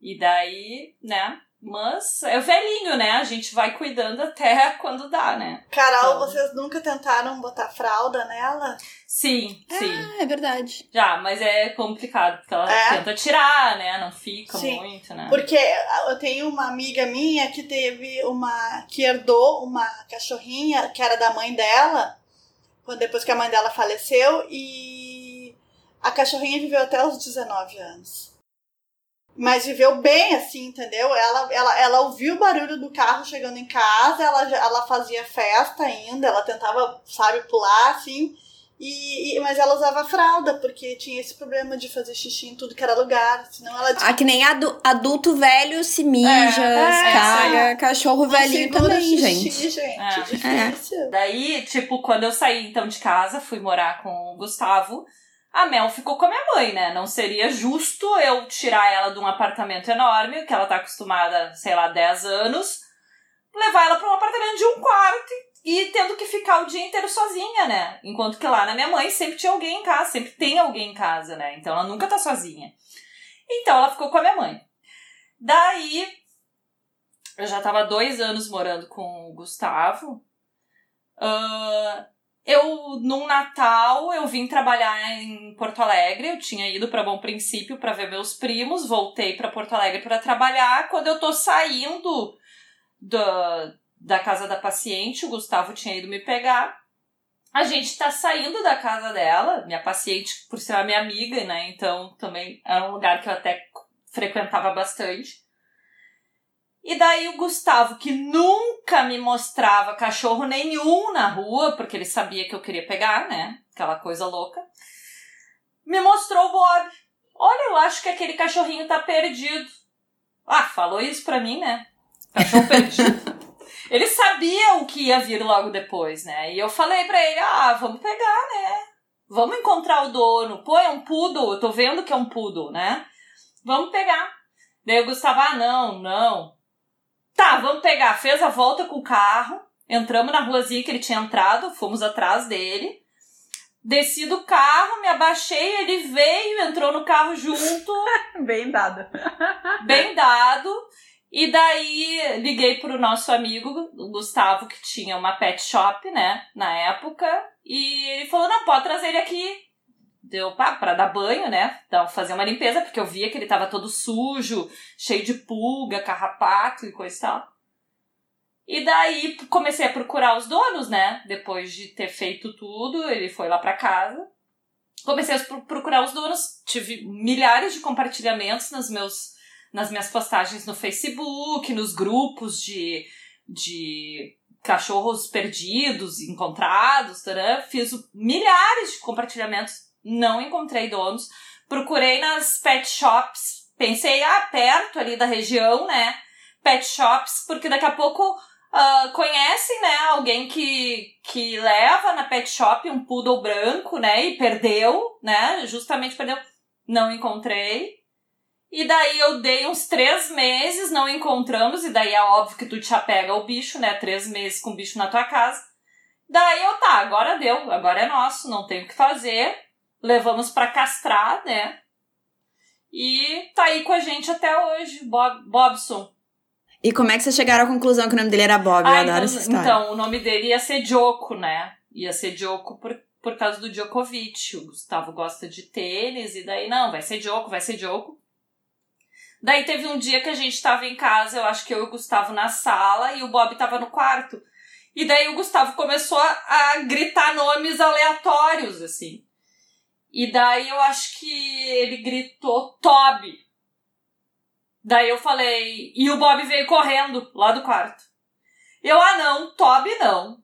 E daí, né, mas é velhinho, né? A gente vai cuidando até (laughs) quando dá, né? Carol, então... vocês nunca tentaram botar fralda nela? Sim, sim. Ah, é verdade. Já, mas é complicado, porque ela é? tenta tirar, né? Não fica sim. muito, né? Porque eu tenho uma amiga minha que teve uma. que herdou uma cachorrinha que era da mãe dela, depois que a mãe dela faleceu, e a cachorrinha viveu até os 19 anos mas viveu bem, assim, entendeu? Ela, ela, ela ouviu o barulho do carro chegando em casa, ela, ela fazia festa ainda, ela tentava, sabe, pular, assim, e, e, mas ela usava fralda, porque tinha esse problema de fazer xixi em tudo que era lugar, senão ela... Ah, que nem adu adulto velho se mija, é, caga, é, cachorro Não velhinho também, xixi, gente. gente. É. Difícil. É. Daí, tipo, quando eu saí, então, de casa, fui morar com o Gustavo, a Mel ficou com a minha mãe, né? Não seria justo eu tirar ela de um apartamento enorme, que ela tá acostumada, sei lá, 10 anos, levar ela para um apartamento de um quarto e tendo que ficar o dia inteiro sozinha, né? Enquanto que lá na minha mãe sempre tinha alguém em casa, sempre tem alguém em casa, né? Então ela nunca tá sozinha. Então ela ficou com a minha mãe. Daí, eu já tava dois anos morando com o Gustavo. Uh, eu, num Natal, eu vim trabalhar em Porto Alegre. Eu tinha ido para Bom Princípio para ver meus primos, voltei para Porto Alegre para trabalhar. Quando eu tô saindo da, da casa da paciente, o Gustavo tinha ido me pegar. A gente tá saindo da casa dela, minha paciente, por ser a minha amiga, né? Então também era um lugar que eu até frequentava bastante. E daí o Gustavo, que nunca me mostrava cachorro nenhum na rua, porque ele sabia que eu queria pegar, né? Aquela coisa louca. Me mostrou o Bob. Olha, eu acho que aquele cachorrinho tá perdido. Ah, falou isso pra mim, né? Cachorro (laughs) perdido. ele sabia o que ia vir logo depois, né? E eu falei pra ele: ah, vamos pegar, né? Vamos encontrar o dono. Pô, é um poodle. Eu tô vendo que é um poodle, né? Vamos pegar. Daí o Gustavo, ah, não, não. Tá, vamos pegar. Fez a volta com o carro. Entramos na ruazinha que ele tinha entrado, fomos atrás dele. Desci do carro, me abaixei, ele veio, entrou no carro junto. (laughs) Bem dado. (laughs) Bem dado. E daí liguei pro nosso amigo, o Gustavo, que tinha uma pet shop, né, na época. E ele falou: não, pode trazer ele aqui deu para dar banho, né? Então, fazer uma limpeza, porque eu via que ele tava todo sujo, cheio de pulga, carrapato e coisa e tal. E daí comecei a procurar os donos, né? Depois de ter feito tudo, ele foi lá para casa. Comecei a procurar os donos, tive milhares de compartilhamentos nos meus, nas minhas postagens no Facebook, nos grupos de, de cachorros perdidos, encontrados, tarã. fiz milhares de compartilhamentos não encontrei donos. Procurei nas pet shops, pensei, ah, perto ali da região, né? Pet shops, porque daqui a pouco uh, conhecem, né, alguém que, que leva na pet shop um poodle branco, né, e perdeu, né, justamente perdeu. Não encontrei. E daí eu dei uns três meses, não encontramos, e daí é óbvio que tu te apega ao bicho, né, três meses com o bicho na tua casa. Daí eu, tá, agora deu, agora é nosso, não tem o que fazer. Levamos para castrar, né, e tá aí com a gente até hoje, Bob, Bobson. E como é que vocês chegaram à conclusão que o nome dele era Bob? Eu Ah, adoro então, essa história. então, o nome dele ia ser Joko, né? Ia ser Joko por, por causa do Djokovic. O Gustavo gosta de tênis, e daí, não, vai ser Joko, vai ser Joko. Daí teve um dia que a gente tava em casa, eu acho que eu e o Gustavo na sala, e o Bob tava no quarto. E daí o Gustavo começou a, a gritar nomes aleatórios, assim. E daí eu acho que ele gritou Toby. Daí eu falei. E o Bob veio correndo lá do quarto. Eu, ah não, Toby não.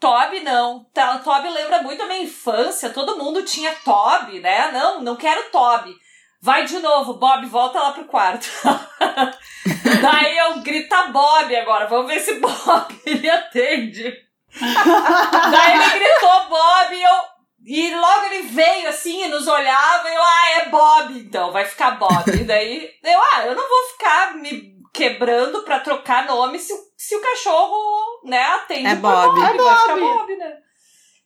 Toby não. Tá, Toby lembra muito a minha infância. Todo mundo tinha Toby, né? Não, não quero Toby. Vai de novo, Bob, volta lá pro quarto. (laughs) Daí eu grita Bob agora. Vamos ver se Bob (laughs) ele atende. Daí ele gritou Bob e eu. E logo ele veio assim e nos olhava e eu, ah, é Bob, então, vai ficar Bob. E daí eu, ah, eu não vou ficar me quebrando pra trocar nome se, o- se o cachorro, né, atende É Bob. Vai É ficar Bob. Bob, né?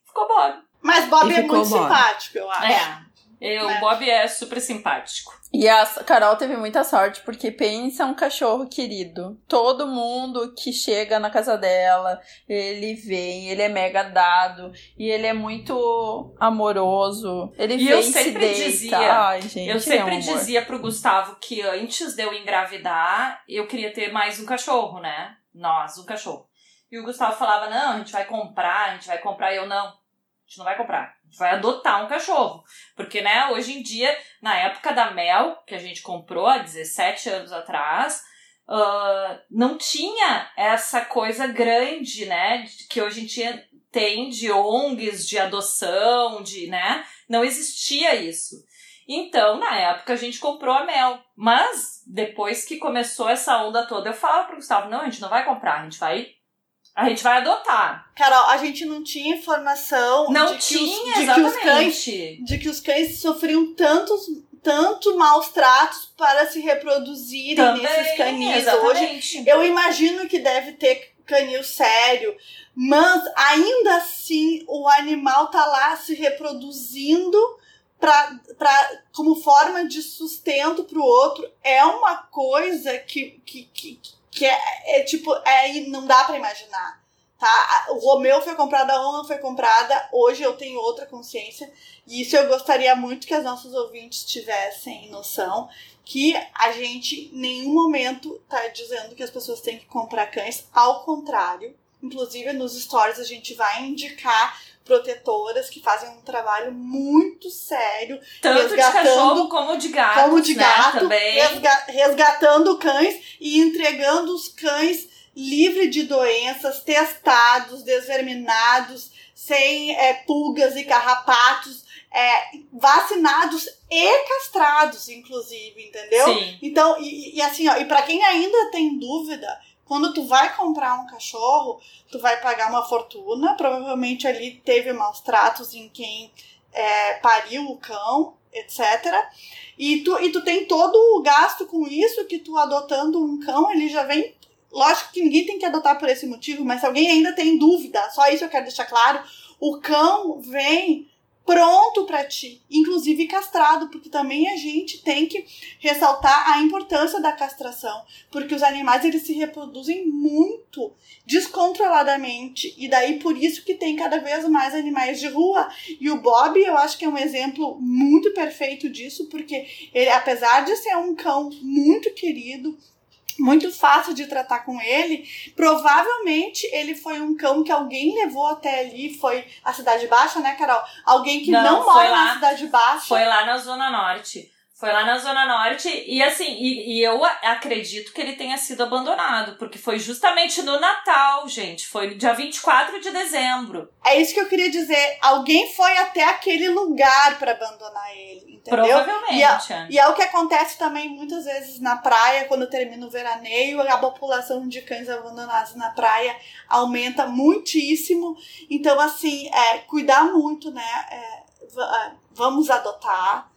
Ficou Bob. Mas Bob E é muito Bob. simpático, eu acho. É. Eu, É. O Bob é super simpático. E a Carol teve muita sorte, porque pensa um cachorro querido. Todo mundo que chega na casa dela, ele vem, ele é mega dado, e ele é muito amoroso. Ele E vem eu e se sempre deita. dizia- Ai, gente, Eu é um sempre amor. dizia pro Gustavo que antes de eu engravidar, eu queria ter mais um cachorro, né? Nós, um cachorro. E o Gustavo falava: não, a gente vai comprar, a gente vai comprar. E eu, não, a gente não vai comprar. Vai adotar um cachorro. Porque, né, hoje em dia, na época da Mel, que a gente comprou há 17 anos atrás, ah, não tinha essa coisa grande, né? Que hoje em dia tem de ONGs, de adoção, de, né? Não existia isso. Então, na época, a gente comprou a Mel. Mas, depois que começou essa onda toda, eu falava pro Gustavo, não, a gente não vai comprar, a gente vai. A gente vai adotar. Carol, a gente não tinha informação Não de, que tinha, os, de, que os cães, de que os cães sofriam tantos, tanto maus tratos para se reproduzirem Também, nesses canis. Hoje, eu imagino que deve ter canil sério, mas ainda assim o animal tá lá se reproduzindo pra, pra, como forma de sustento pro outro. É uma coisa que, que, que, que é, é tipo, é, não dá pra imaginar. Tá? O Romeu foi comprado, a Roma foi comprada, hoje eu tenho outra consciência, e isso eu gostaria muito que as nossas ouvintes tivessem noção, que a gente em nenhum momento tá dizendo que as pessoas têm que comprar cães, ao contrário. Inclusive nos stories a gente vai indicar protetoras que fazem um trabalho muito sério, Tanto de resgatando- cachorro como de gato. como de né, gato, também. resga- resgatando cães e entregando os cães livres de doenças, testados, desverminados, sem é, pulgas e carrapatos, é, vacinados e castrados, inclusive, entendeu? Sim. Então, e, e assim, ó, e para quem ainda tem dúvida, quando tu vai comprar um cachorro, tu vai pagar uma fortuna, provavelmente ali teve maus tratos em quem é, pariu o cão, etc. E tu, e tu tem todo o gasto com isso, que tu adotando um cão, ele já vem. Lógico que ninguém tem que adotar por esse motivo, mas se alguém ainda tem dúvida, só isso eu quero deixar claro, o cão vem pronto para ti, inclusive castrado, porque também a gente tem que ressaltar a importância da castração, porque os animais eles se reproduzem muito descontroladamente e daí por isso que tem cada vez mais animais de rua. E o Bob, eu acho que é um exemplo muito perfeito disso, porque ele apesar de ser um cão muito querido, muito fácil de tratar com ele, provavelmente ele foi um cão que alguém levou até ali, foi a Cidade Baixa, né, Carol? Alguém que Não, não, mora lá. na Cidade Baixa. Foi lá na Zona Norte. Foi lá na Zona Norte e assim, e, e, eu acredito que ele tenha sido abandonado, porque foi justamente no Natal, gente. Foi dia 24 de dezembro. É isso que eu queria dizer. Alguém foi até aquele lugar para abandonar ele, entendeu? Provavelmente. E é, e é, o que acontece também muitas vezes na praia, quando termina o veraneio, a população de cães abandonados na praia aumenta muitíssimo. Então, assim, é, cuidar muito, né? É, é vamos adotar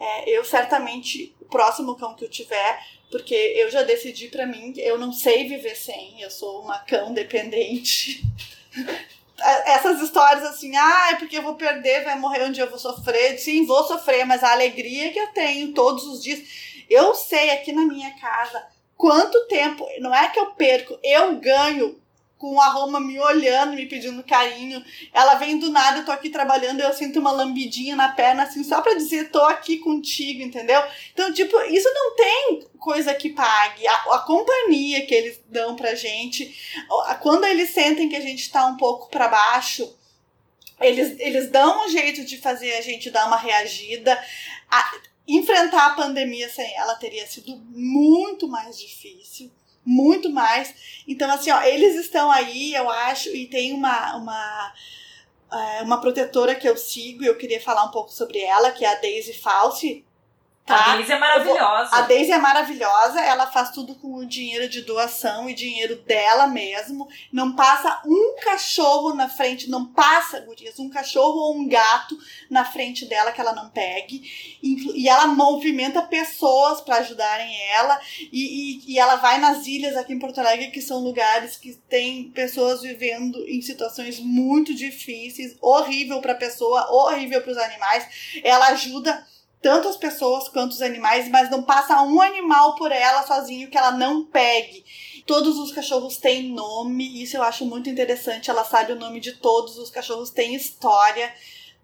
é, eu certamente, o próximo cão que eu tiver, porque eu já decidi para mim, eu não sei viver sem, eu sou uma cão dependente. (laughs) Essas histórias assim, ah, é porque eu vou perder, vai morrer um dia eu vou sofrer. Sim, vou sofrer, mas a alegria que eu tenho todos os dias. Eu sei aqui na minha casa quanto tempo, não é que eu perco, eu ganho com a Roma me olhando, me pedindo carinho. Ela vem do nada, eu tô aqui trabalhando, eu sinto uma lambidinha na perna, assim, só pra dizer, tô aqui contigo, entendeu? Então, tipo, isso não tem coisa que pague. A, a companhia que eles dão pra gente, quando eles sentem que a gente tá um pouco para baixo, eles, eles dão um jeito de fazer a gente dar uma reagida. A, enfrentar a pandemia sem ela teria sido muito mais difícil muito mais. Então, assim, ó, eles estão aí, eu acho, e tem uma, uma, é, uma protetora que eu sigo e eu queria falar um pouco sobre ela, que é a Daisy Fauci. Tá? A Daisy é maravilhosa. a Daisy é maravilhosa, ela faz tudo com o dinheiro de doação e dinheiro dela mesmo. Não passa um cachorro na frente, não passa, gurias, um cachorro ou um gato na frente dela que ela não pegue. E, ela movimenta pessoas para ajudarem ela. E, e, e ela vai nas ilhas aqui em Porto Alegre, que são lugares que tem pessoas vivendo em situações muito difíceis, horrível para a pessoa, horrível para os animais. Ela ajuda tanto as pessoas quanto os animais, mas não passa um animal por ela sozinho que ela não pegue. Todos os cachorros têm nome, isso eu acho muito interessante. Ela sabe o nome de todos, os cachorros têm história.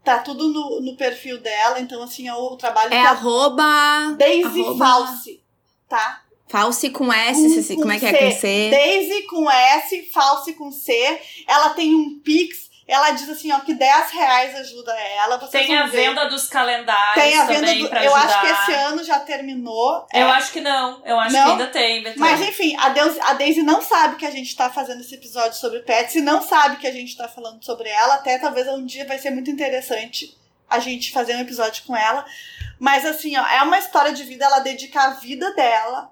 Tá tudo no, no perfil dela, então assim, é o trabalho É arroba. Daisy arroba... False, tá? False com S, com como é que é com C? Daisy com S, False com C. Ela tem um Pix ela diz assim, ó, que 10 reais ajuda ela. Vocês Tem a ver. venda dos calendários Tem a venda do, Eu ajudar. acho que esse ano já terminou. Eu é. acho que não. Eu acho Não? que ainda tem. Beto. Mas enfim, a, Deus, a Daisy não sabe que a gente tá fazendo esse episódio sobre pets e não sabe que a gente tá falando sobre ela. Até talvez um dia vai ser muito interessante a gente fazer um episódio com ela. Mas assim, ó, é uma história de vida, ela dedica a vida dela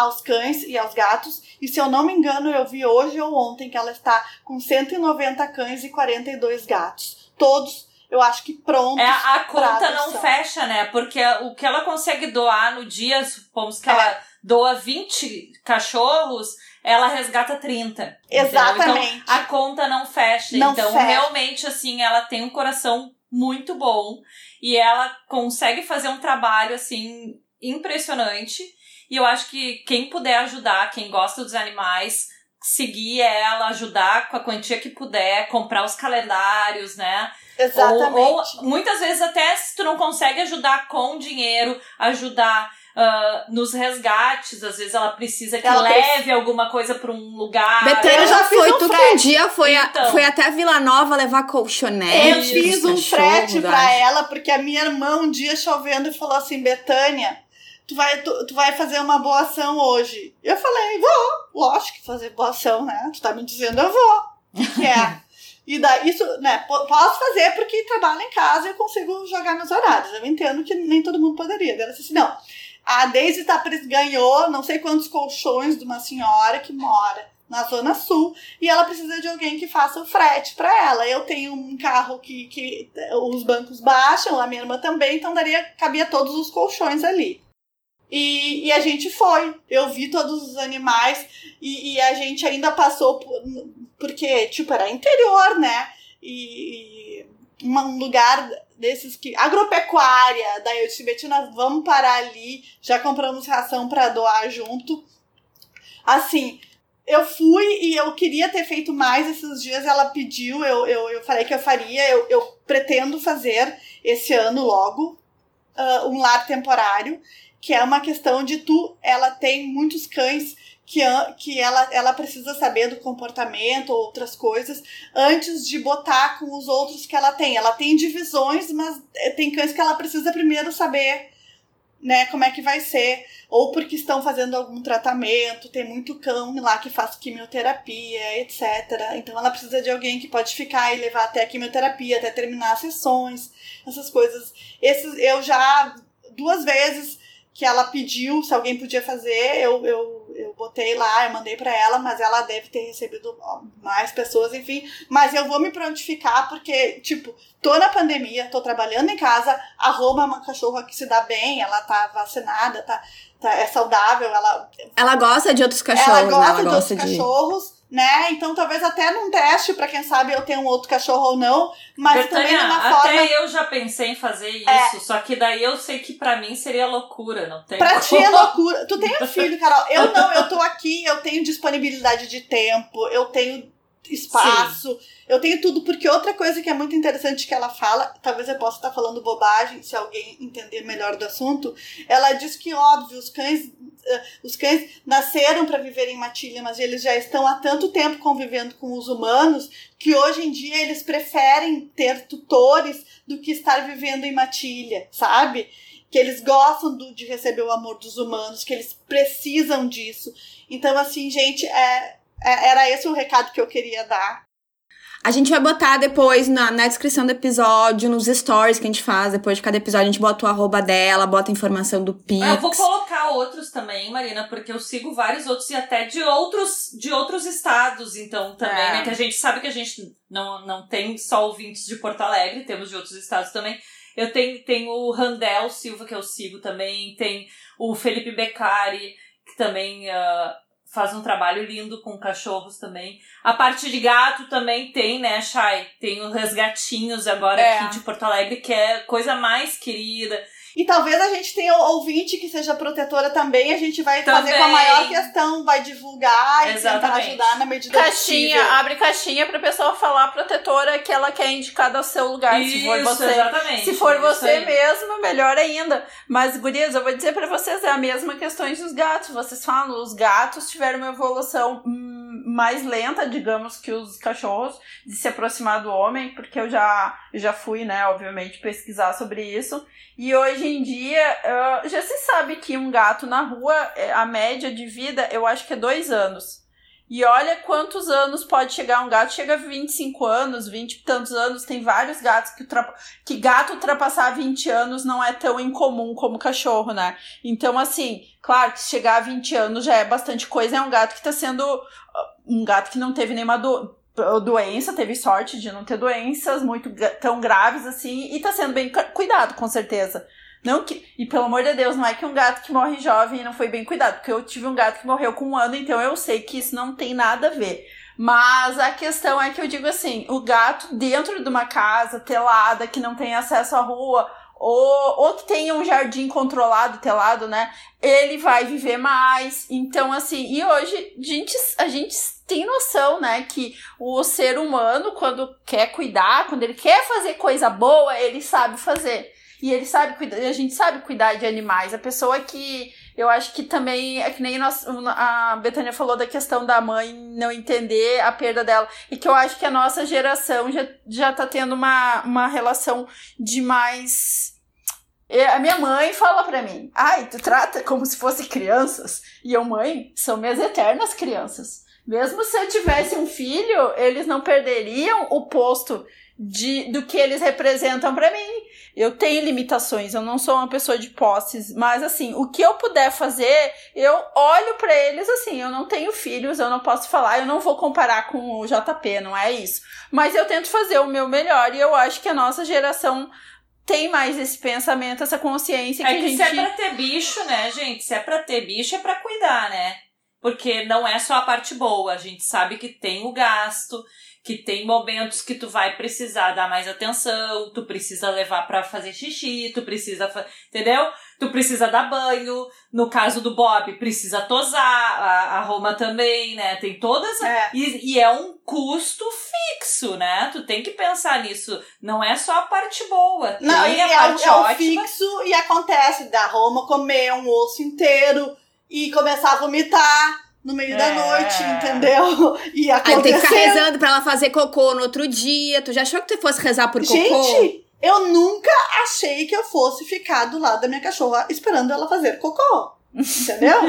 aos cães e aos gatos. E se eu não me engano, eu vi hoje ou ontem que ela está com 190 cães e 42 gatos. Todos, eu acho que prontos. É, a conta não fecha, né? Porque o que ela consegue doar no dia, supomos que É. ela doa 20 cachorros, ela resgata 30. entendeu? Exatamente. Então, a conta não fecha. Não então, fecha. realmente, assim, ela tem um coração muito bom e ela consegue fazer um trabalho, assim, impressionante. E eu acho que quem puder ajudar, quem gosta dos animais, seguir ela, ajudar com a quantia que puder, comprar os calendários, né? Exatamente. Ou, ou muitas vezes até se tu não consegue ajudar com dinheiro, ajudar ah, nos resgates, às vezes ela precisa que Ela leve alguma coisa pra um lugar. Betânia, já foi um tu que um dia foi, a- Então. foi até Vila Nova levar colchonete. Eu fiz um frete pra ela, porque a minha irmã um dia chovendo e falou assim, Betânia, tu vai, tu, tu vai fazer uma boa ação hoje. Eu falei, vou, lógico que fazer boa ação, né? Tu tá me dizendo, eu vou. É? (laughs) E daí, isso, né, po- posso fazer porque trabalho em casa e eu consigo jogar meus horários. Eu entendo que nem todo mundo poderia. Ela disse assim, não, a Daisy tá, pres- ganhou não sei quantos colchões de uma senhora que mora na Zona Sul e ela precisa de alguém que faça o frete para ela. Eu tenho um carro que, que os bancos baixam, a minha irmã também, então daria, cabia todos os colchões ali. E, e a gente foi. Eu vi todos os animais e, e a gente ainda passou por, porque, tipo, era interior, né? E, e um lugar desses que. agropecuária. Daí eu disse, Betina, vamos parar ali. Já compramos ração para doar junto. Assim, eu fui e eu queria ter feito mais esses dias. Ela pediu, eu, eu, eu falei que eu faria. Eu, eu pretendo fazer esse ano logo ah, um lar temporário, que é uma questão de tu. Ela tem muitos cães que, que ela, ela precisa saber do comportamento ou outras coisas antes de botar com os outros que ela tem. Ela tem divisões, mas eh, tem cães que ela precisa primeiro saber né, como é que vai ser, ou porque estão fazendo algum tratamento, tem muito cão lá que faz quimioterapia, etc. Então ela precisa de alguém que pode ficar e levar até a quimioterapia, até terminar as sessões, essas coisas. Esses eu já duas vezes que ela pediu se alguém podia fazer, eu, eu, eu botei lá, eu mandei para ela, mas ela deve ter recebido mais pessoas, enfim. Mas eu vou me prontificar porque, tipo, tô na pandemia, tô trabalhando em casa, a Roma é uma cachorra que se dá bem, ela tá vacinada, tá, tá é saudável, ela... Ela gosta de outros cachorros, Ela gosta, né? ela de gosta outros de... cachorros né? Então talvez até num teste, para quem sabe eu tenho um outro cachorro ou não, mas Betânia, também numa até forma. eu já pensei em fazer isso, É. só que daí eu sei que pra mim seria loucura, não tem Pra ti é (laughs) loucura. Tu tem um filho, Carol. Eu não, eu tô aqui, eu tenho disponibilidade de tempo, eu tenho espaço, eu tenho tudo, porque outra coisa que é muito interessante que ela fala, talvez eu possa estar falando bobagem, se alguém entender melhor do assunto, ela diz que, óbvio, os cães, eh, os cães nasceram para viver em matilha, mas eles já estão há tanto tempo convivendo com os humanos que hoje em dia eles preferem ter tutores do que estar vivendo em matilha, sabe? Que eles gostam do, de receber o amor dos humanos, que eles precisam disso. Então, assim, gente, é- era esse o recado que eu queria dar. A gente vai botar depois na, na descrição do episódio, nos stories que a gente faz depois de cada episódio, a gente bota o arroba dela, bota a informação do Pix. Eu vou colocar outros também, Marina, porque eu sigo vários outros e até de outros de outros estados, então também, É. né? Que a gente sabe que a gente não, não tem só ouvintes de Porto Alegre, temos de outros estados também. Eu tenho, tenho o Randel Silva, que eu sigo também, tem o Felipe Beccari, que também ah, faz um trabalho lindo com cachorros também. A parte de gato também tem, né, Chay? Tem os resgatinhos agora É. aqui de Porto Alegre, que é coisa mais querida. E talvez a gente tenha ouvinte que seja protetora também, a gente vai fazer com a Também. maior questão, vai divulgar e tentar Exatamente. ajudar na medida do Caixinha, possível. abre caixinha pra pessoa falar protetora que ela quer indicar ao seu lugar. se for Isso, você. exatamente. Se for Isso você mesmo, melhor ainda. Mas, gurias, eu vou dizer pra vocês, é a mesma questão dos gatos. Vocês falam, os gatos tiveram uma evolução hum, mais lenta, digamos, que os cachorros, de se aproximar do homem, porque eu já, já fui, né, obviamente, pesquisar sobre isso. E hoje em dia, ah, já se sabe que um gato na rua, eh, a média de vida, eu acho que é dois anos. E olha quantos anos pode chegar um gato. Chega a 25 anos, 20 e tantos anos. Tem vários gatos que, ultrapa- que gato ultrapassar 20 anos não é tão incomum como cachorro, né? Então, assim, claro que chegar a 20 anos já é bastante coisa. É um gato que tá sendo. Um gato que não teve nenhuma do- doença, teve sorte de não ter doenças muito tão graves assim. E tá sendo bem cu- cuidado, com certeza. Não que, e pelo amor de Deus, não é que um gato que morre jovem não foi bem cuidado, porque eu tive um gato que morreu com um ano, então eu sei que isso não tem nada a ver. Mas a questão é que eu digo assim, o gato dentro de uma casa telada, que não tem acesso à rua, ou, ou que tenha um jardim controlado, telado, né? Ele vai viver mais. Então, assim, e hoje a gente, a gente tem noção, né, que o ser humano, quando quer cuidar, quando ele quer fazer coisa boa, ele sabe fazer. E ele sabe cuidar, a gente sabe cuidar de animais. A pessoa que eu acho que também é que nem nós, a Betânia falou da questão da mãe não entender a perda dela. E que eu acho que a nossa geração já, já tá tendo uma, uma relação de mais. É, A minha mãe fala pra mim: ai, tu trata como se fosse crianças. E eu, mãe, são minhas eternas crianças. Mesmo se eu tivesse um filho, eles não perderiam o posto de, do que eles representam pra mim. Eu tenho limitações, eu não sou uma pessoa de posses, mas assim, o que eu puder fazer, eu olho pra eles assim, eu não tenho filhos, eu não posso falar, eu não vou comparar com o JP, não é isso. Mas eu tento fazer o meu melhor e eu acho que a nossa geração tem mais esse pensamento, essa consciência que, É que a gente se é pra ter bicho, né, gente? Se é pra ter bicho, é pra cuidar, né? Porque não é só a parte boa. A gente sabe que tem o gasto, que tem momentos que tu vai precisar dar mais atenção, tu precisa levar pra fazer xixi, tu precisa, fa- entendeu? Tu precisa dar banho. No caso do Bob, precisa tosar, a, a Roma também, né? Tem todas. É. E, e é um custo fixo, né? Tu tem que pensar nisso. Não é só a parte boa. Não, tem e a é, parte é o fixo e acontece da Roma comer um osso inteiro e começar a vomitar no meio da É. noite, entendeu? (laughs) E Aí tem que ficar rezando pra ela fazer cocô no outro dia. Tu já achou que tu fosse rezar por cocô? Gente, eu nunca achei que eu fosse ficar do lado da minha cachorra esperando ela fazer cocô. Entendeu?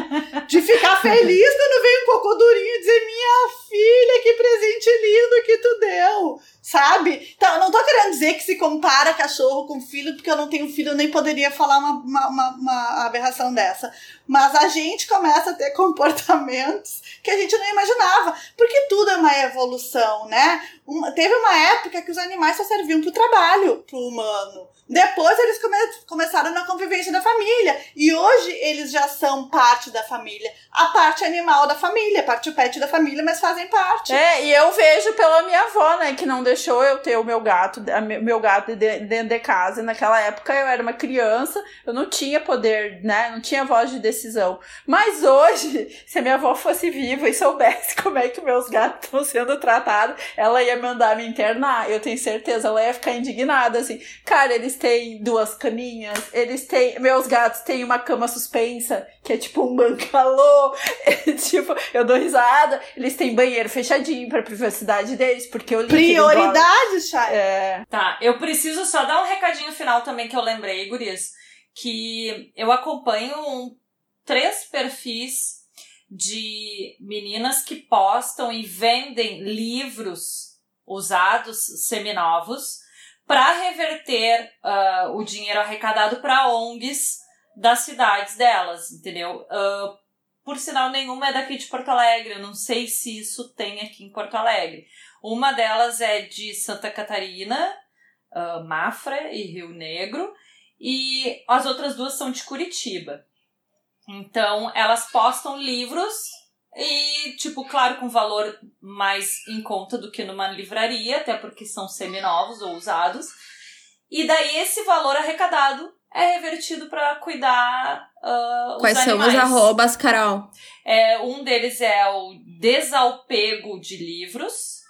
De ficar feliz quando vem um cocô durinho e dizer: Minha filha, que presente lindo que tu deu. Sabe? Então, eu não tô querendo dizer que se compara cachorro com filho, porque eu não tenho filho, eu nem poderia falar uma, uma, uma, uma aberração dessa. Mas a gente começa a ter comportamentos que a gente não imaginava. Porque tudo é uma evolução, né? Teve uma época que os animais só serviam pro trabalho, pro humano. Depois eles come começaram na convivência da família. E hoje eles já são parte da família. A parte animal da família, a parte pet da família, mas fazem parte. É, e eu vejo pela minha avó, né, que não deixou eu ter o meu gato, meu gato dentro de casa. E naquela época eu era uma criança, eu não tinha poder, né, não tinha voz de decisão. Mas hoje, (laughs) se a minha avó fosse viva e soubesse (laughs) como é que meus gatos estão sendo tratados, ela ia mandar me internar. Eu tenho certeza, ela ia ficar indignada, assim. Cara, eles têm duas caminhas, eles têm. Meus gatos têm uma cama suspensa, que é tipo um bangalô. (laughs) É, tipo, eu dou risada. Eles têm banheiro fechadinho pra privacidade deles, porque eu li Prioridade, Chay. É. Tá, eu preciso só dar um recadinho final também que eu lembrei, Gurias. Que eu acompanho um, três perfis de meninas que postam e vendem livros usados, seminovos, para reverter uh, o dinheiro arrecadado para ONGs das cidades delas, entendeu? Uh, por sinal, nenhuma é daqui de Porto Alegre. Eu não sei se isso tem aqui em Porto Alegre. Uma delas é de Santa Catarina, uh, Mafra e Rio Negro, e as outras duas são de Curitiba. Então, elas postam livros e, tipo, claro, com valor mais em conta do que numa livraria, até porque são seminovos ou usados. E daí esse valor arrecadado é revertido para cuidar uh, Quais os animais. são os arrobas, Carol? É, um deles é o desalpego de livros.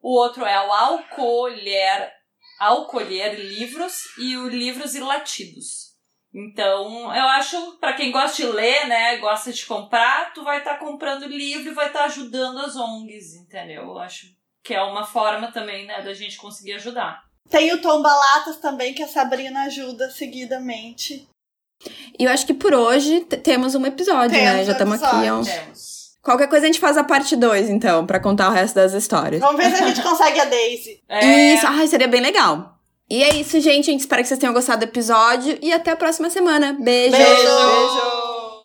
O outro é o alcolher, alcolher livros e o livros e latidos. Então, eu acho, para quem gosta de ler, né, gosta de comprar, tu vai estar tá comprando livro e vai estar tá ajudando as ONGs, entendeu? Eu acho que é uma forma também, né, da gente conseguir ajudar. Tem o Tomba Latas também, que a Sabrina ajuda seguidamente. E eu acho que por hoje temos um episódio, né? temos né? Já estamos aqui. Ó. Temos. Qualquer coisa a gente faz a parte 2, então, para contar o resto das histórias. Vamos ver se a gente consegue a Daisy. É. Isso, ai, seria bem legal. E é isso, gente. A gente espera que vocês tenham gostado do episódio e até a próxima semana. Beijo! Beijo! Beijo.